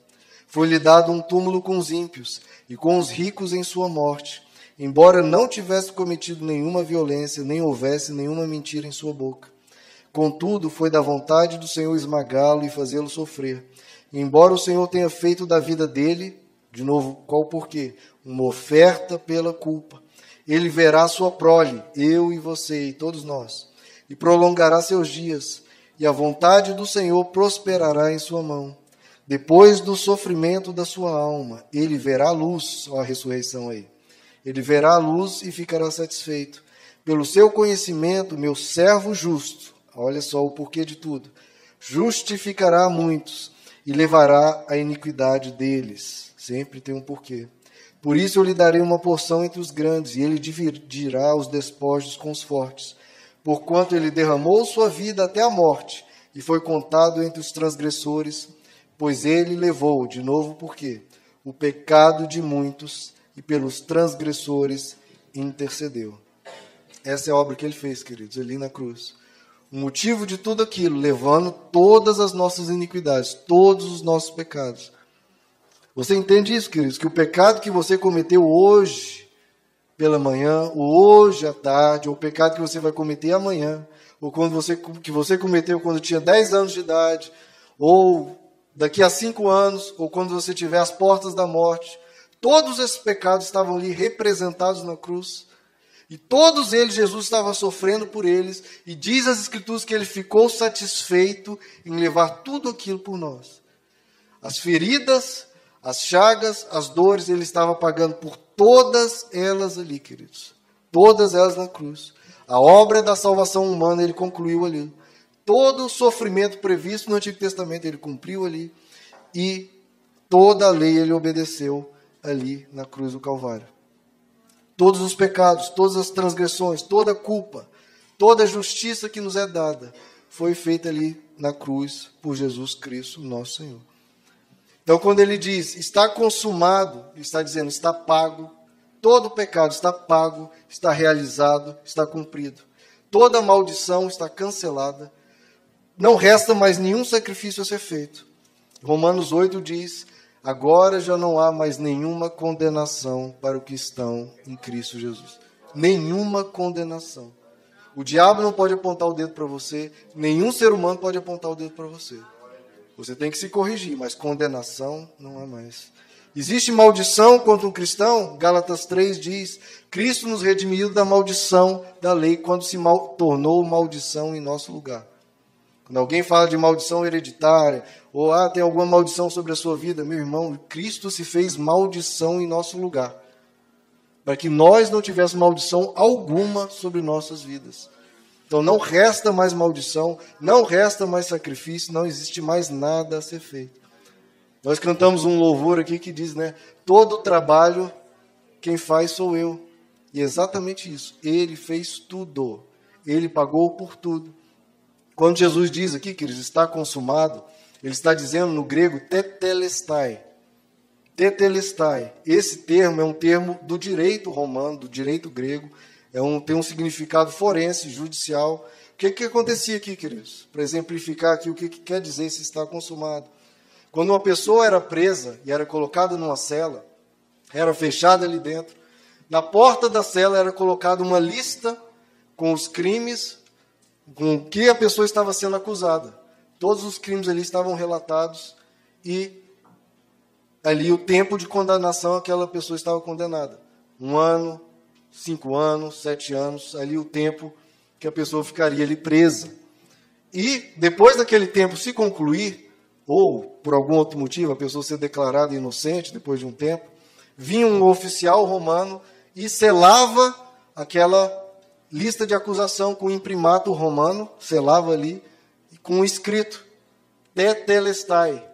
Foi-lhe dado um túmulo com os ímpios e com os ricos em sua morte embora não tivesse cometido nenhuma violência, nem houvesse nenhuma mentira em sua boca. Contudo, foi da vontade do Senhor esmagá-lo e fazê-lo sofrer. Embora o Senhor tenha feito da vida dele, de novo, qual porquê? Uma oferta pela culpa. Ele verá sua prole, eu e você e todos nós, e prolongará seus dias, e a vontade do Senhor prosperará em sua mão. Depois do sofrimento da sua alma, ele verá a luz, ó a ressurreição aí ele verá a luz e ficará satisfeito. Pelo seu conhecimento, meu servo justo, olha só o porquê de tudo, justificará muitos e levará a iniquidade deles. Sempre tem um porquê. Por isso eu lhe darei uma porção entre os grandes, e ele dividirá os despojos com os fortes. Porquanto ele derramou sua vida até a morte, e foi contado entre os transgressores, pois ele levou, de novo por quê? O pecado de muitos e pelos transgressores intercedeu. Essa é a obra que ele fez, queridos, ali na cruz. O motivo de tudo aquilo, levando todas as nossas iniquidades, todos os nossos pecados. Você entende isso, queridos? Que o pecado que você cometeu hoje, pela manhã, ou hoje à tarde, ou o pecado que você vai cometer amanhã, ou quando você, que você cometeu quando tinha 10 anos de idade, ou daqui a 5 anos, ou quando você tiver às portas da morte, Todos esses pecados estavam ali representados na cruz. E todos eles, Jesus estava sofrendo por eles. E diz as Escrituras que ele ficou satisfeito em levar tudo aquilo por nós. As feridas, as chagas, as dores, ele estava pagando por todas elas ali, queridos. Todas elas na cruz. A obra da salvação humana ele concluiu ali. Todo o sofrimento previsto no Antigo Testamento ele cumpriu ali. E toda a lei ele obedeceu ali na cruz do Calvário. Todos os pecados, todas as transgressões, toda a culpa, toda a justiça que nos é dada foi feita ali na cruz por Jesus Cristo, nosso Senhor. Então, quando ele diz está consumado, ele está dizendo está pago, todo o pecado está pago, está realizado, está cumprido. Toda maldição está cancelada, não resta mais nenhum sacrifício a ser feito. Romanos 8 diz Agora já não há mais nenhuma condenação para os que estão em Cristo Jesus. Nenhuma condenação. O diabo não pode apontar o dedo para você, nenhum ser humano pode apontar o dedo para você. Você tem que se corrigir, mas condenação não há mais. Existe maldição contra um cristão? Gálatas 3 diz: Cristo nos redimiu da maldição da lei quando se mal, tornou maldição em nosso lugar. Quando alguém fala de maldição hereditária, ou ah, tem alguma maldição sobre a sua vida, meu irmão, Cristo se fez maldição em nosso lugar. Para que nós não tivéssemos maldição alguma sobre nossas vidas. Então não resta mais maldição, não resta mais sacrifício, não existe mais nada a ser feito. Nós cantamos um louvor aqui que diz, né? Todo trabalho quem faz sou eu. E é exatamente isso. Ele fez tudo. Ele pagou por tudo. Quando Jesus diz aqui que ele está consumado, ele está dizendo no grego tetelestai. Tetelestai. Esse termo é um termo do direito romano, do direito grego. É um, tem um significado forense, judicial. O que, que acontecia aqui, queridos? Para exemplificar aqui o que, que quer dizer se está consumado. Quando uma pessoa era presa e era colocada numa cela, era fechada ali dentro, na porta da cela era colocada uma lista com os crimes com que a pessoa estava sendo acusada. Todos os crimes ali estavam relatados e ali o tempo de condenação aquela pessoa estava condenada. Um ano, cinco anos, sete anos, ali o tempo que a pessoa ficaria ali presa. E depois daquele tempo se concluir, ou por algum outro motivo a pessoa ser declarada inocente depois de um tempo, vinha um oficial romano e selava aquela lista de acusação com imprimato romano, selava ali, com um escrito: Tetelestai,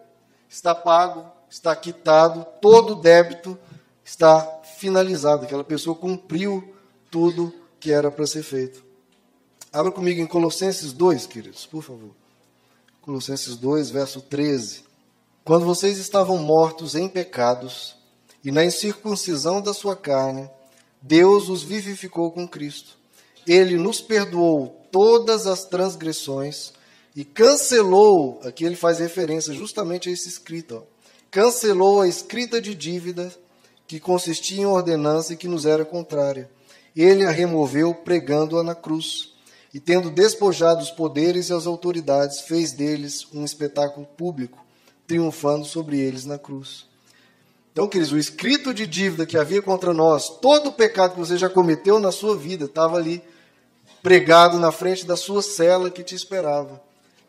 está pago, está quitado, todo débito está finalizado. Aquela pessoa cumpriu tudo que era para ser feito. Abra comigo em Colossenses 2, queridos, por favor. Colossenses 2, verso 13. Quando vocês estavam mortos em pecados e na incircuncisão da sua carne, Deus os vivificou com Cristo. Ele nos perdoou todas as transgressões e cancelou, aqui ele faz referência justamente a esse escrito, ó, cancelou a escrita de dívida que consistia em ordenança e que nos era contrária. Ele a removeu pregando-a na cruz. E tendo despojado os poderes e as autoridades, fez deles um espetáculo público, triunfando sobre eles na cruz. Então, queridos, o escrito de dívida que havia contra nós, todo o pecado que você já cometeu na sua vida, estava ali pregado na frente da sua cela que te esperava.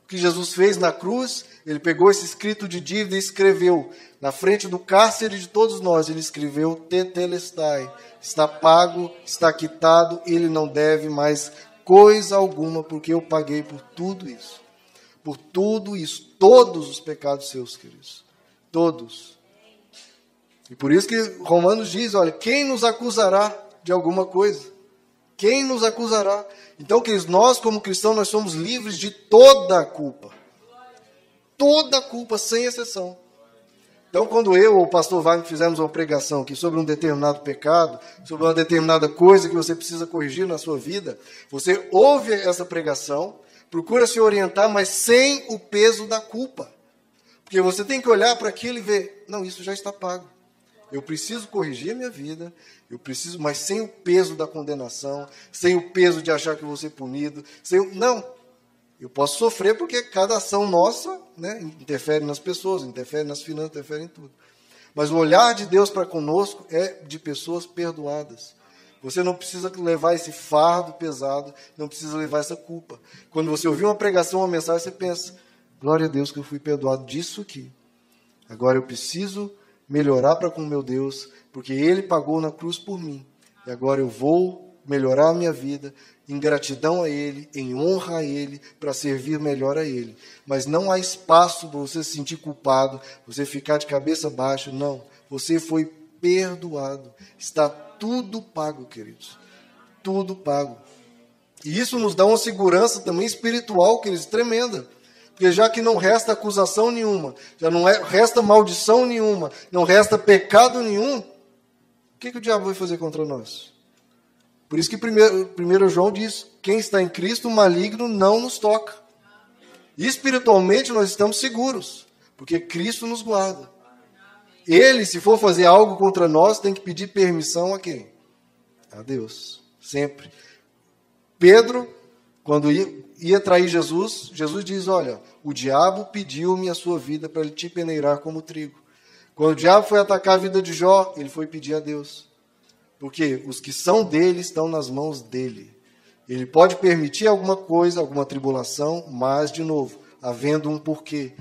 O que Jesus fez na cruz, ele pegou esse escrito de dívida e escreveu na frente do cárcere de todos nós, ele escreveu Tetelestai, está pago, está quitado, ele não deve mais coisa alguma, porque eu paguei por tudo isso. Por tudo isso, todos os pecados seus, queridos. Todos. E por isso que Romanos diz: olha, quem nos acusará de alguma coisa? Quem nos acusará? Então, queridos, nós como cristãos, nós somos livres de toda a culpa. Toda a culpa, sem exceção. Então, quando eu ou o pastor Wagner fizemos uma pregação aqui sobre um determinado pecado, sobre uma determinada coisa que você precisa corrigir na sua vida, você ouve essa pregação, procura se orientar, mas sem o peso da culpa. Porque você tem que olhar para aquilo e ver, não, isso já está pago. Eu preciso corrigir a minha vida, eu preciso, mas sem o peso da condenação, sem o peso de achar que vou ser punido, sem não. Eu posso sofrer porque cada ação nossa né, interfere nas pessoas, interfere nas finanças, interfere em tudo. Mas o olhar de Deus para conosco é de pessoas perdoadas. Você não precisa levar esse fardo pesado, não precisa levar essa culpa. Quando você ouvir uma pregação, uma mensagem, você pensa: glória a Deus que eu fui perdoado disso aqui. Agora eu preciso melhorar para com meu Deus, porque Ele pagou na cruz por mim. E agora eu vou melhorar a minha vida em gratidão a Ele, em honra a Ele, para servir melhor a Ele. Mas não há espaço para você se sentir culpado, você ficar de cabeça baixa. Não. Você foi perdoado. Está tudo pago, queridos. Tudo pago. E isso nos dá uma segurança também espiritual, queridos, tremenda. Porque já que não resta acusação nenhuma, já não é, resta maldição nenhuma, não resta pecado nenhum, o que, que o diabo vai fazer contra nós? Por isso que primeiro, primeiro João diz: quem está em Cristo, o maligno não nos toca. espiritualmente nós estamos seguros, porque Cristo nos guarda. Ele, se for fazer algo contra nós, tem que pedir permissão a quem? A Deus, sempre. Pedro, quando ia, trair Jesus, Jesus diz: Olha, o diabo pediu-me a sua vida para ele te peneirar como trigo. Quando o diabo foi atacar a vida de Jó, ele foi pedir a Deus. Porque os que são dele estão nas mãos dele. Ele pode permitir alguma coisa, alguma tribulação, mas, de novo, havendo um porquê.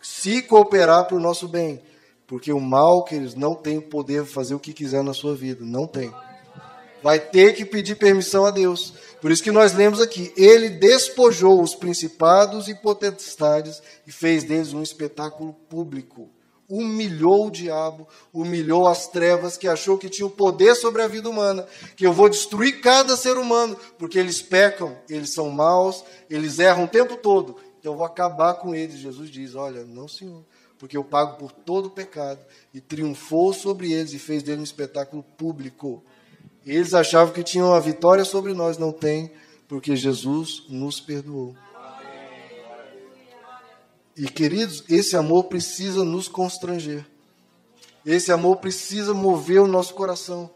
Se cooperar para o nosso bem. Porque o mal, que eles não têm o poder de fazer o que quiser na sua vida. Não tem. Vai ter que pedir permissão a Deus. Por isso que nós lemos aqui: Ele despojou os principados e potestades e fez deles um espetáculo público. Humilhou o diabo, humilhou as trevas que achou que tinha o poder sobre a vida humana, que eu vou destruir cada ser humano, porque eles pecam, eles são maus, eles erram o tempo todo. Então eu vou acabar com eles. Jesus diz: Olha, não, Senhor, porque eu pago por todo o pecado. E triunfou sobre eles e fez deles um espetáculo público. Eles achavam que tinham a vitória sobre nós, não tem, porque Jesus nos perdoou. E queridos, esse amor precisa nos constranger. Esse amor precisa mover o nosso coração.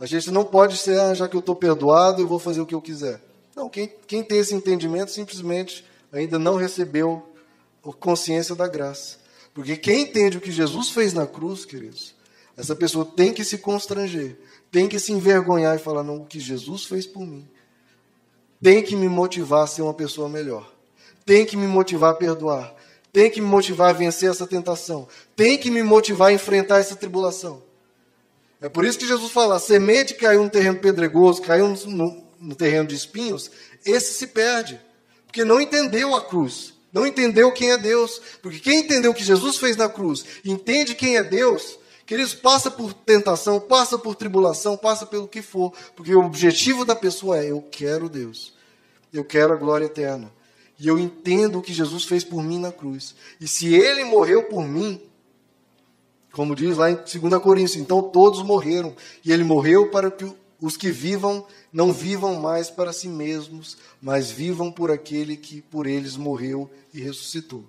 A gente não pode ser, ah, já que eu estou perdoado, eu vou fazer o que eu quiser. Não, quem, quem tem esse entendimento simplesmente ainda não recebeu a consciência da graça. Porque quem entende o que Jesus fez na cruz, queridos, essa pessoa tem que se constranger tem que se envergonhar e falar: não, o que Jesus fez por mim tem que me motivar a ser uma pessoa melhor, tem que me motivar a perdoar, tem que me motivar a vencer essa tentação, tem que me motivar a enfrentar essa tribulação. É por isso que Jesus fala: semente caiu no terreno pedregoso, caiu no, no terreno de espinhos, esse se perde, porque não entendeu a cruz, não entendeu quem é Deus. Porque quem entendeu o que Jesus fez na cruz, entende quem é Deus, Queridos, passa por tentação, passa por tribulação, passa pelo que for, porque o objetivo da pessoa é: eu quero Deus, eu quero a glória eterna. E eu entendo o que Jesus fez por mim na cruz. E se ele morreu por mim, como diz lá em 2 Coríntios, então todos morreram. E ele morreu para que os que vivam não vivam mais para si mesmos, mas vivam por aquele que por eles morreu e ressuscitou.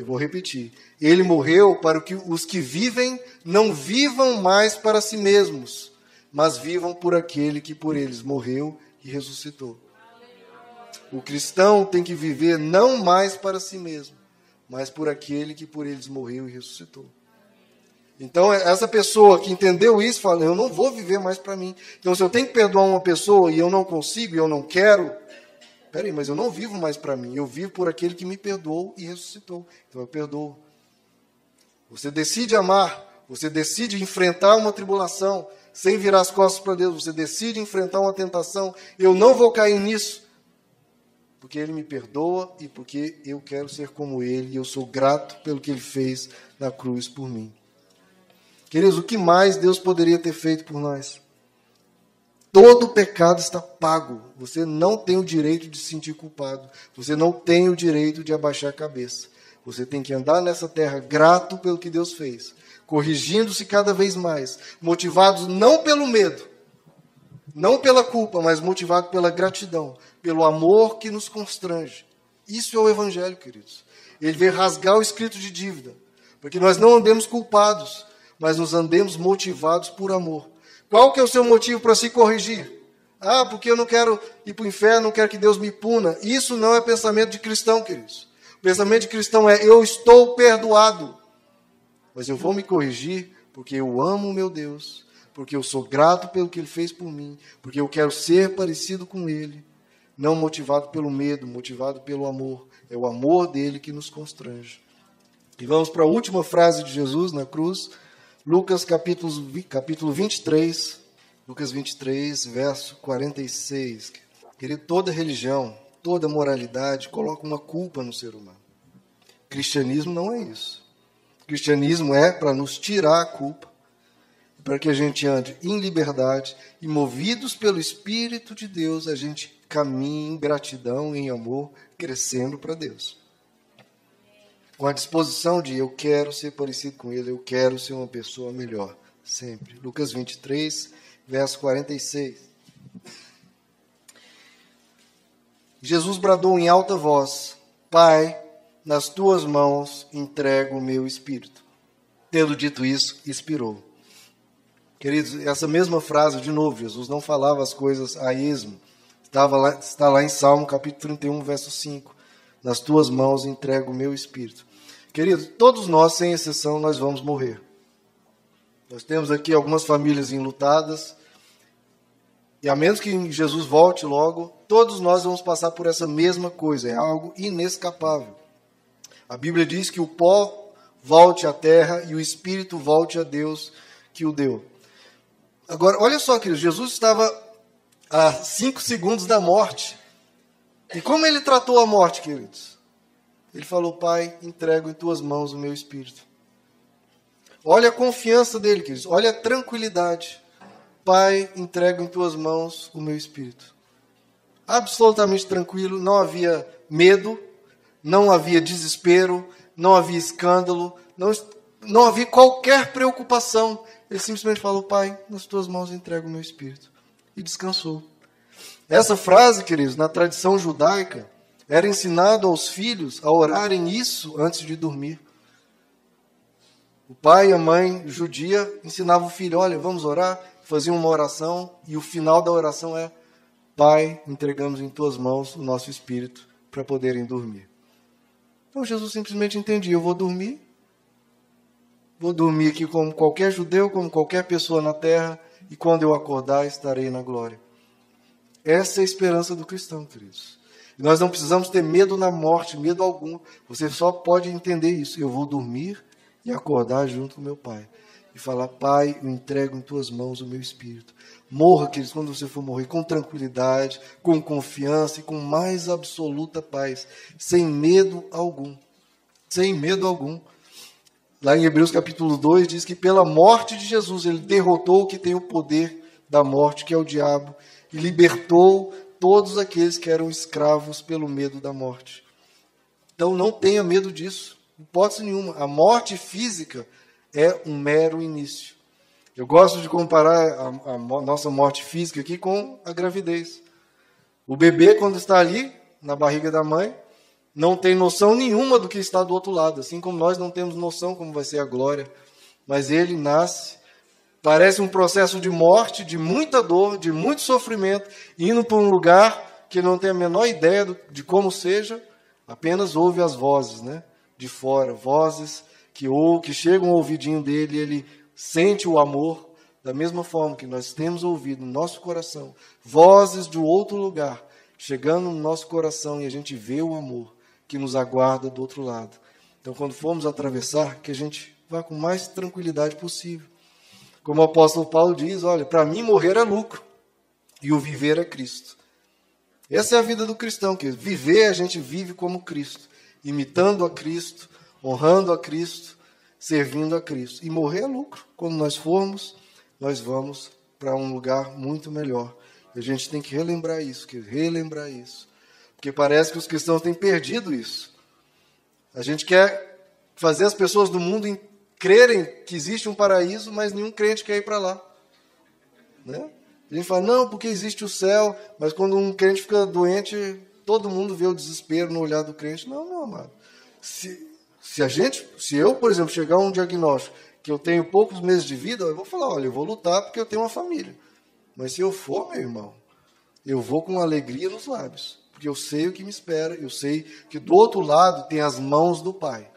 Eu vou repetir. Ele morreu para que os que vivem não vivam mais para si mesmos, mas vivam por aquele que por eles morreu e ressuscitou. O cristão tem que viver não mais para si mesmo, mas por aquele que por eles morreu e ressuscitou. Então, essa pessoa que entendeu isso, fala: Eu não vou viver mais para mim. Então, se eu tenho que perdoar uma pessoa e eu não consigo, e eu não quero, Peraí, mas eu não vivo mais para mim, eu vivo por aquele que me perdoou e ressuscitou. Então eu perdoo. Você decide amar, você decide enfrentar uma tribulação sem virar as costas para Deus, você decide enfrentar uma tentação. Eu não vou cair nisso, porque Ele me perdoa e porque eu quero ser como Ele e eu sou grato pelo que Ele fez na cruz por mim. Queridos, o que mais Deus poderia ter feito por nós? Todo pecado está pago. Você não tem o direito de se sentir culpado. Você não tem o direito de abaixar a cabeça. Você tem que andar nessa terra grato pelo que Deus fez, corrigindo-se cada vez mais, motivados não pelo medo, não pela culpa, mas motivado pela gratidão, pelo amor que nos constrange. Isso é o Evangelho, queridos. Ele veio rasgar o escrito de dívida, porque nós não andemos culpados, mas nos andemos motivados por amor. Qual que é o seu motivo para se corrigir? Ah, porque eu não quero ir para o inferno, não quero que Deus me puna. Isso não é pensamento de cristão, queridos. O pensamento de cristão é: eu estou perdoado, mas eu vou me corrigir porque eu amo meu Deus, porque eu sou grato pelo que Ele fez por mim, porque eu quero ser parecido com Ele, não motivado pelo medo, motivado pelo amor. É o amor dele que nos constrange. E vamos para a última frase de Jesus na cruz. Lucas capítulo, capítulo 23, Lucas 23, verso 46. Querido, toda religião, toda moralidade coloca uma culpa no ser humano. Cristianismo não é isso. Cristianismo é para nos tirar a culpa, para que a gente ande em liberdade e, movidos pelo Espírito de Deus, a gente caminhe em gratidão, em amor, crescendo para Deus com a disposição de eu quero ser parecido com ele, eu quero ser uma pessoa melhor, sempre. Lucas 23, verso 46. Jesus bradou em alta voz: Pai, nas tuas mãos entrego o meu espírito. Tendo dito isso, expirou. Queridos, essa mesma frase, de novo, Jesus não falava as coisas a esmo. Estava lá, está lá em Salmo capítulo 31, verso 5. Nas tuas mãos entrego o meu espírito. Querido, todos nós, sem exceção, nós vamos morrer. Nós temos aqui algumas famílias enlutadas. E a menos que Jesus volte logo, todos nós vamos passar por essa mesma coisa, é algo inescapável. A Bíblia diz que o pó volte à terra e o espírito volte a Deus que o deu. Agora, olha só, queridos, Jesus estava a cinco segundos da morte. E como ele tratou a morte, queridos? Ele falou: Pai, entrego em tuas mãos o meu espírito. Olha a confiança dele, queridos. Olha a tranquilidade. Pai, entrego em tuas mãos o meu espírito. Absolutamente tranquilo, não havia medo, não havia desespero, não havia escândalo, não, não havia qualquer preocupação. Ele simplesmente falou: Pai, nas tuas mãos entrego o meu espírito. E descansou. Essa frase, queridos, na tradição judaica, era ensinado aos filhos a orarem isso antes de dormir. O pai e a mãe judia ensinavam o filho: olha, vamos orar, faziam uma oração, e o final da oração é: Pai, entregamos em tuas mãos o nosso espírito para poderem dormir. Então Jesus simplesmente entendia: eu vou dormir, vou dormir aqui como qualquer judeu, como qualquer pessoa na terra, e quando eu acordar estarei na glória. Essa é a esperança do cristão, queridos. E nós não precisamos ter medo na morte, medo algum. Você só pode entender isso. Eu vou dormir e acordar junto com meu pai. E falar, Pai, eu entrego em tuas mãos o meu espírito. Morra, queridos, quando você for morrer, com tranquilidade, com confiança e com mais absoluta paz, sem medo algum. Sem medo algum. Lá em Hebreus capítulo 2 diz que pela morte de Jesus ele derrotou o que tem o poder da morte, que é o diabo, e libertou todos aqueles que eram escravos pelo medo da morte. Então não tenha medo disso. Hipótese nenhuma. A morte física é um mero início. Eu gosto de comparar a, a nossa morte física aqui com a gravidez. O bebê, quando está ali, na barriga da mãe, não tem noção nenhuma do que está do outro lado, assim como nós não temos noção como vai ser a glória. Mas ele nasce, parece um processo de morte, de muita dor, de muito sofrimento, indo para um lugar que não tem a menor ideia de como seja, apenas ouve as vozes, né? de fora, vozes que ou que chegam ao ouvidinho dele, ele sente o amor da mesma forma que nós temos ouvido no nosso coração, vozes do outro lugar chegando no nosso coração e a gente vê o amor que nos aguarda do outro lado. Então, quando formos atravessar, que a gente vá com mais tranquilidade possível. Como o apóstolo Paulo diz, olha, para mim morrer é lucro e o viver é Cristo. Essa é a vida do cristão, que viver a gente vive como Cristo imitando a Cristo, honrando a Cristo, servindo a Cristo. E morrer é lucro. Quando nós formos, nós vamos para um lugar muito melhor. E a gente tem que relembrar isso, que relembrar isso. Porque parece que os cristãos têm perdido isso. A gente quer fazer as pessoas do mundo crerem que existe um paraíso, mas nenhum crente quer ir para lá. Né? A gente fala, não, porque existe o céu, mas quando um crente fica doente, todo mundo vê o desespero no olhar do crente. Não, meu amado. Se, se a gente, se eu, por exemplo, chegar a um diagnóstico que eu tenho poucos meses de vida, eu vou falar, olha, eu vou lutar porque eu tenho uma família. Mas se eu for, meu irmão, eu vou com alegria nos lábios, porque eu sei o que me espera, eu sei que do outro lado tem as mãos do Pai.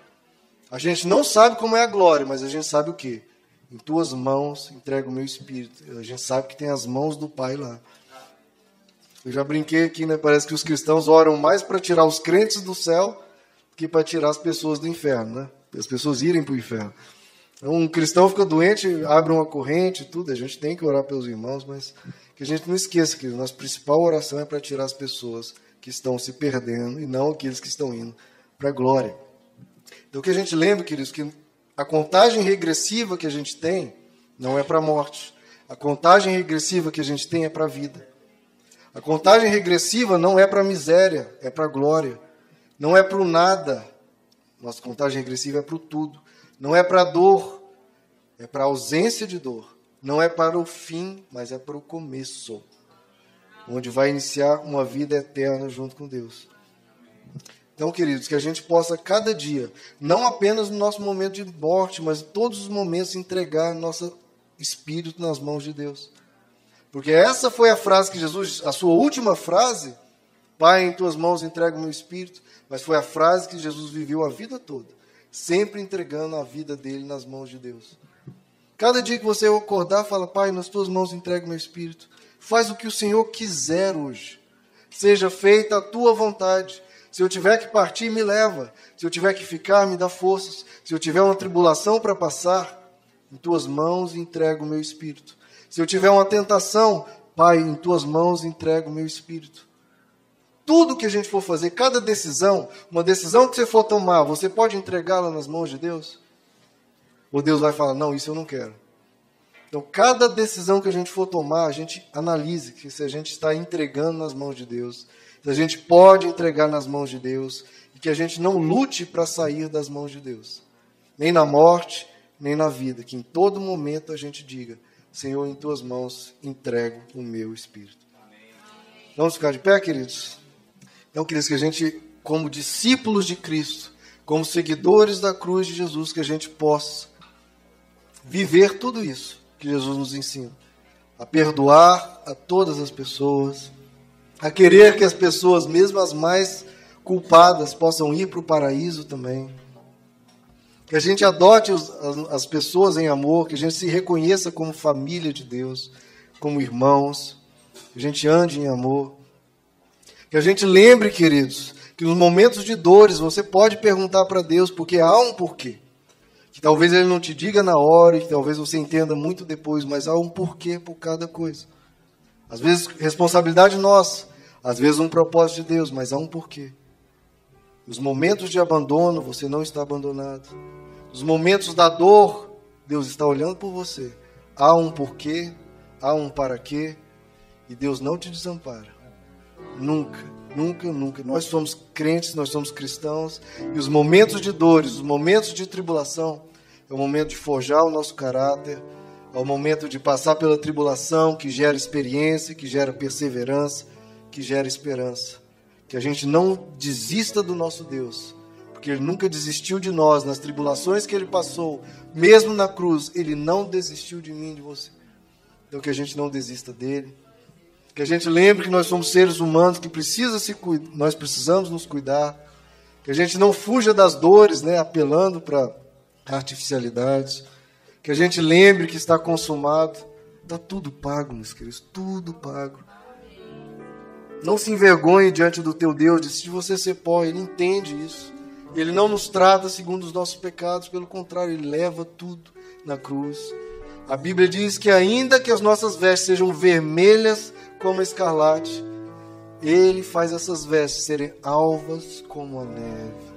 A gente não sabe como é a glória, mas a gente sabe o quê? Em tuas mãos entrego o meu espírito. A gente sabe que tem as mãos do Pai lá. Eu já brinquei aqui, né? Parece que os cristãos oram mais para tirar os crentes do céu que para tirar as pessoas do inferno, né? As pessoas irem para o inferno. Então, um cristão fica doente, abre uma corrente, tudo. A gente tem que orar pelos irmãos, mas que a gente não esqueça que a nossa principal oração é para tirar as pessoas que estão se perdendo e não aqueles que estão indo para a glória. Então, que a gente lembre, queridos, que a contagem regressiva que a gente tem não é para a morte. A contagem regressiva que a gente tem é para a vida. A contagem regressiva não é para a miséria, é para a glória. Não é para o nada. Nossa contagem regressiva é para o tudo. Não é para a dor, é para a ausência de dor. Não é para o fim, mas é para o começo. Onde vai iniciar uma vida eterna junto com Deus. Então, queridos, que a gente possa cada dia, não apenas no nosso momento de morte, mas em todos os momentos entregar nosso espírito nas mãos de Deus. Porque essa foi a frase que Jesus, a sua última frase, Pai, em tuas mãos entrego o meu espírito, mas foi a frase que Jesus viveu a vida toda, sempre entregando a vida dele nas mãos de Deus. Cada dia que você acordar, fala, Pai, nas tuas mãos entrego o meu espírito. Faz o que o Senhor quiser hoje. Seja feita a tua vontade. Se eu tiver que partir, me leva. Se eu tiver que ficar, me dá forças. Se eu tiver uma tribulação para passar, em tuas mãos entrego o meu espírito. Se eu tiver uma tentação, Pai, em tuas mãos entrego o meu espírito. Tudo que a gente for fazer, cada decisão, uma decisão que você for tomar, você pode entregá-la nas mãos de Deus? Ou Deus vai falar: Não, isso eu não quero. Então, cada decisão que a gente for tomar, a gente analise se a gente está entregando nas mãos de Deus, se a gente pode entregar nas mãos de Deus, e que a gente não lute para sair das mãos de Deus, nem na morte, nem na vida, que em todo momento a gente diga: Senhor, em tuas mãos entrego o meu espírito. Vamos ficar de pé, queridos? Então, queridos, que a gente, como discípulos de Cristo, como seguidores da cruz de Jesus, que a gente possa viver tudo isso que Jesus nos ensina. A perdoar a todas as pessoas, a querer que as pessoas, mesmo as mais culpadas, possam ir para o paraíso também. Que a gente adote os, as, as pessoas em amor, que a gente se reconheça como família de Deus, como irmãos, que a gente ande em amor. Que a gente lembre, queridos, que nos momentos de dores você pode perguntar para Deus, porque há um porquê. Que talvez Ele não te diga na hora, e que talvez você entenda muito depois, mas há um porquê por cada coisa. Às vezes, responsabilidade nossa, às vezes, um propósito de Deus, mas há um porquê. Nos momentos de abandono, você não está abandonado. Nos momentos da dor, Deus está olhando por você. Há um porquê, há um para quê, e Deus não te desampara. Nunca, nunca, nunca. Nós somos crentes, nós somos cristãos, e os momentos de dores, os momentos de tribulação, é o momento de forjar o nosso caráter, é o momento de passar pela tribulação que gera experiência, que gera perseverança, que gera esperança. Que a gente não desista do nosso Deus, porque Ele nunca desistiu de nós nas tribulações que Ele passou, mesmo na cruz, Ele não desistiu de mim, de você. Então que a gente não desista dele que a gente lembre que nós somos seres humanos que precisa se nós precisamos nos cuidar, que a gente não fuja das dores, né, apelando para artificialidades, que a gente lembre que está consumado, está tudo pago, meus queridos, tudo pago. Não se envergonhe diante do teu Deus, de se você ser pó, ele entende isso. Ele não nos trata segundo os nossos pecados, pelo contrário, ele leva tudo na cruz. A Bíblia diz que ainda que as nossas vestes sejam vermelhas como a escarlate. Ele faz essas vestes serem alvas como a neve.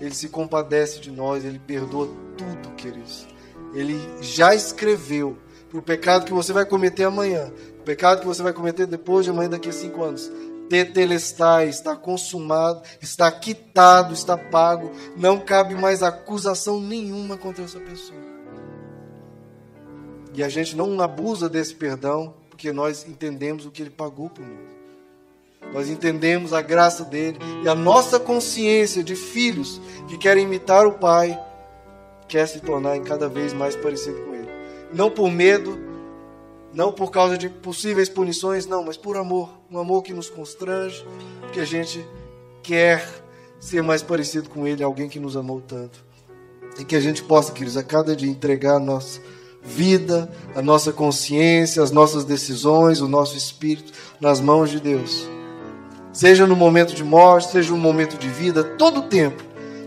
Ele se compadece de nós, ele perdoa tudo, queridos. Ele já escreveu para o pecado que você vai cometer amanhã, o pecado que você vai cometer depois de amanhã, daqui a cinco anos. Tetelestai, está consumado, está quitado, está pago, não cabe mais acusação nenhuma contra essa pessoa. E a gente não abusa desse perdão, porque nós entendemos o que ele pagou por nós. Nós entendemos a graça dele e a nossa consciência de filhos que querem imitar o Pai quer se tornar cada vez mais parecido com ele. Não por medo, não por causa de possíveis punições, não, mas por amor. Um amor que nos constrange, porque a gente quer ser mais parecido com ele, alguém que nos amou tanto. E que a gente possa, queridos, a cada dia entregar a nossa vida, a nossa consciência, as nossas decisões, o nosso espírito nas mãos de Deus. Seja no momento de morte, seja no momento de vida, todo o tempo,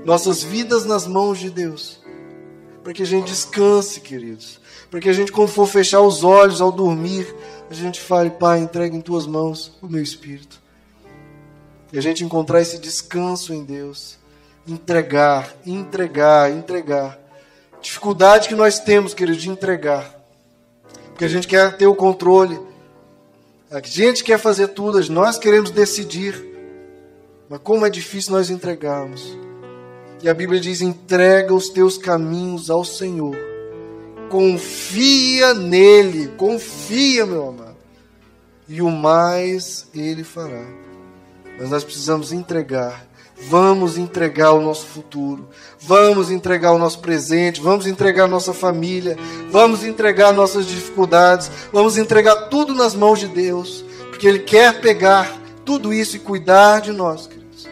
nossas vidas nas mãos de Deus. Para que a gente descanse, queridos. Para que a gente, quando for fechar os olhos ao dormir, a gente fale, Pai, entrega em tuas mãos o meu espírito. E a gente encontrar esse descanso em Deus. Entregar, entregar, entregar dificuldade que nós temos, querido, de entregar. Porque a gente quer ter o controle. A gente quer fazer tudo, nós queremos decidir. Mas como é difícil nós entregarmos. E a Bíblia diz: entrega os teus caminhos ao Senhor. Confia nele, confia, meu amado. E o mais ele fará. Mas nós precisamos entregar Vamos entregar o nosso futuro, vamos entregar o nosso presente, vamos entregar a nossa família, vamos entregar nossas dificuldades, vamos entregar tudo nas mãos de Deus, porque Ele quer pegar tudo isso e cuidar de nós, queridos.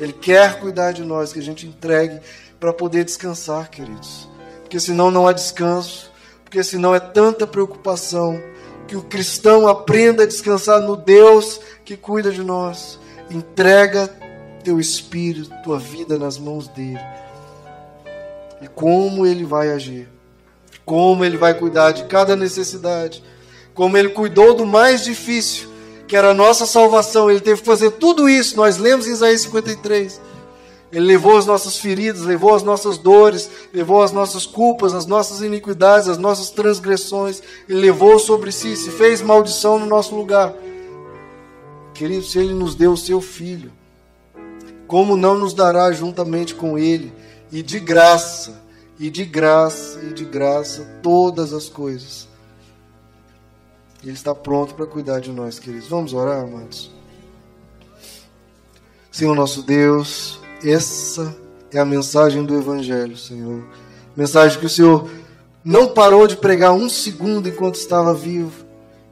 Ele quer cuidar de nós, que a gente entregue para poder descansar, queridos. Porque senão não há descanso, porque senão é tanta preocupação Que o cristão aprenda a descansar no Deus que cuida de nós. Entrega teu espírito, tua vida nas mãos dele. E como ele vai agir. Como ele vai cuidar de cada necessidade. Como ele cuidou do mais difícil, que era a nossa salvação. Ele teve que fazer tudo isso. Nós lemos em Isaías 53 ele levou as nossas feridas, levou as nossas dores, levou as nossas culpas, as nossas iniquidades, as nossas transgressões. Ele levou sobre si, se fez maldição no nosso lugar. Querido, se Ele nos deu o seu Filho, como não nos dará juntamente com Ele, e de graça, e de graça, e de graça, todas as coisas. Ele está pronto para cuidar de nós, queridos. Vamos orar, amados? Senhor nosso Deus, essa é a mensagem do Evangelho, Senhor. Mensagem que o Senhor não parou de pregar um segundo enquanto estava vivo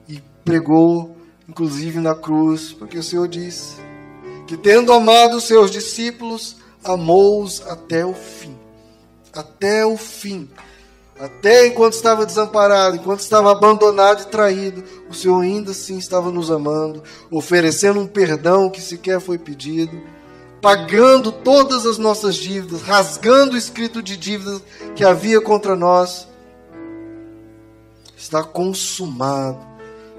e pregou, inclusive na cruz, porque o Senhor disse que, tendo amado os seus discípulos, amou-os até o fim. Até o fim. Até enquanto estava desamparado, enquanto estava abandonado e traído, o Senhor ainda assim estava nos amando, oferecendo um perdão que sequer foi pedido pagando todas as nossas dívidas, rasgando o escrito de dívidas que havia contra nós. Está consumado.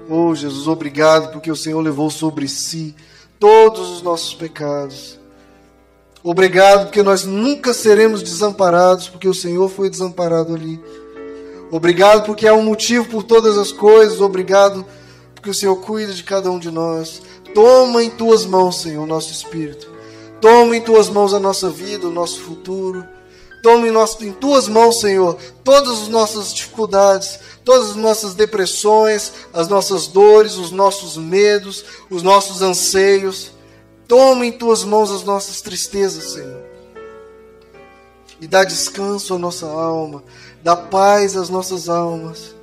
Oh, Jesus, obrigado porque o Senhor levou sobre si todos os nossos pecados. Obrigado porque nós nunca seremos desamparados, porque o Senhor foi desamparado ali. Obrigado porque há um motivo por todas as coisas. Obrigado porque o Senhor cuida de cada um de nós. Toma em tuas mãos, Senhor, o nosso espírito. Toma em tuas mãos a nossa vida, o nosso futuro. Toma em, nosso, em tuas mãos, Senhor, todas as nossas dificuldades, todas as nossas depressões, as nossas dores, os nossos medos, os nossos anseios. Toma em tuas mãos as nossas tristezas, Senhor. E dá descanso à nossa alma, dá paz às nossas almas.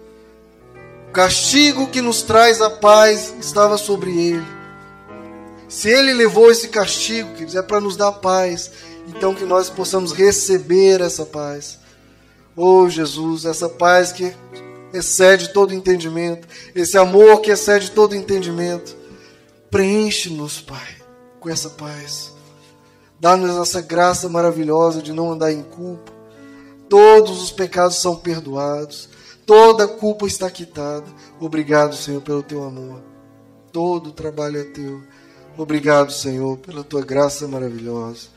O castigo que nos traz a paz estava sobre ele se ele levou esse castigo, queridos, é para nos dar paz. Então que nós possamos receber essa paz. Oh Jesus, essa paz que excede todo entendimento, esse amor que excede todo entendimento. Preenche-nos, Pai, com essa paz. Dá-nos essa graça maravilhosa de não andar em culpa. Todos os pecados são perdoados. Toda culpa está quitada. Obrigado, Senhor, pelo teu amor. Todo o trabalho é teu. Obrigado, Senhor, pela tua graça maravilhosa.